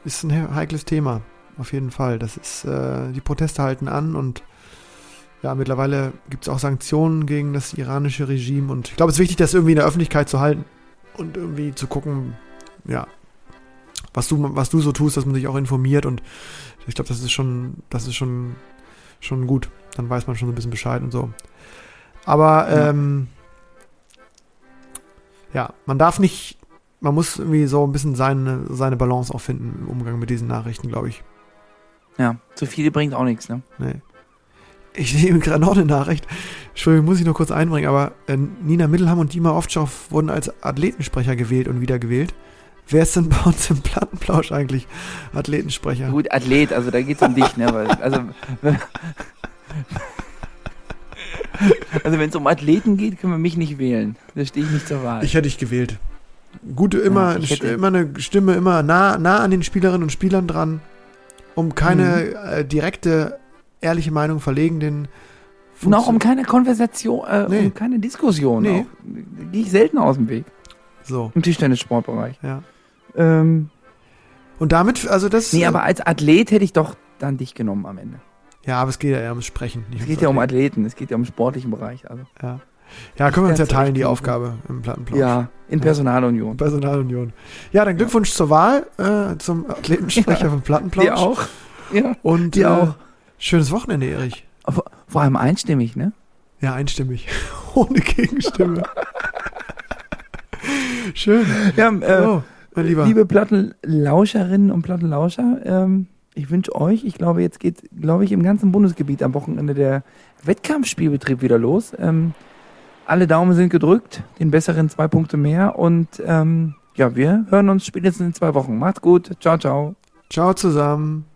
ist ein he- heikles Thema. Auf jeden Fall. Das ist, äh, die Proteste halten an und ja, mittlerweile gibt es auch Sanktionen gegen das iranische Regime und ich glaube, es ist wichtig, das irgendwie in der Öffentlichkeit zu halten und irgendwie zu gucken, ja, was du, was du so tust, dass man sich auch informiert und ich glaube, das ist schon, das ist schon, schon gut. Dann weiß man schon so ein bisschen Bescheid und so. Aber Ja. ähm, ja, man darf nicht, man muss irgendwie so ein bisschen seine, seine Balance auch finden im Umgang mit diesen Nachrichten, glaube ich. ja, zu viel bringt auch nichts, ne? Nee. Ich sehe gerade noch eine Nachricht. Entschuldigung, muss ich noch kurz einbringen, aber äh, Nina Mittelham und Dima Ovtchow wurden als Athletensprecher gewählt und wiedergewählt. Wer ist denn bei uns im Plattenplausch eigentlich Athletensprecher? Gut, Athlet, also da geht's um dich, ne? Weil, also, also wenn es um Athleten geht, können wir mich nicht wählen. Da stehe ich nicht zur Wahl. Ich hätte dich gewählt. Gute, immer, Ja, hätte- immer eine Stimme, immer nah, nah an den Spielerinnen und Spielern dran, um keine Mhm. äh, direkte, ehrliche Meinung verlegen, den Und auch um keine Konversation, äh, Nee. um keine Diskussion. Nee. Gehe ich selten aus dem Weg So, im Tischtennissportbereich. ja. Ähm, Und damit, also das. Nee, aber als Athlet hätte ich doch dann dich genommen am Ende. Ja, aber es geht ja eher ums Sprechen. Nicht Es geht ja um Athleten. Es geht ja um sportlichen Bereich. Also. Ja, ja können wir uns ja teilen, die Aufgabe im Plattenplausch. Ja, in Personalunion. Personalunion. Ja, dann Glückwunsch zur Wahl äh, zum Athletensprecher Ja. vom Plattenplausch. Dir auch. Ja. Und Dir äh, auch. schönes Wochenende, Erich. Vor, vor allem einstimmig, ne? Ja, einstimmig. Ohne Gegenstimme. Schön. Ja, äh, Lieber. liebe Plattenlauscherinnen und Plattenlauscher, ähm, ich wünsche euch, ich glaube, jetzt geht, glaube ich, im ganzen Bundesgebiet am Wochenende der Wettkampfspielbetrieb wieder los. Ähm, alle Daumen sind gedrückt, den besseren zwei Punkte mehr und ähm, ja, wir hören uns spätestens in zwei Wochen. Macht's gut, ciao, ciao. Ciao zusammen.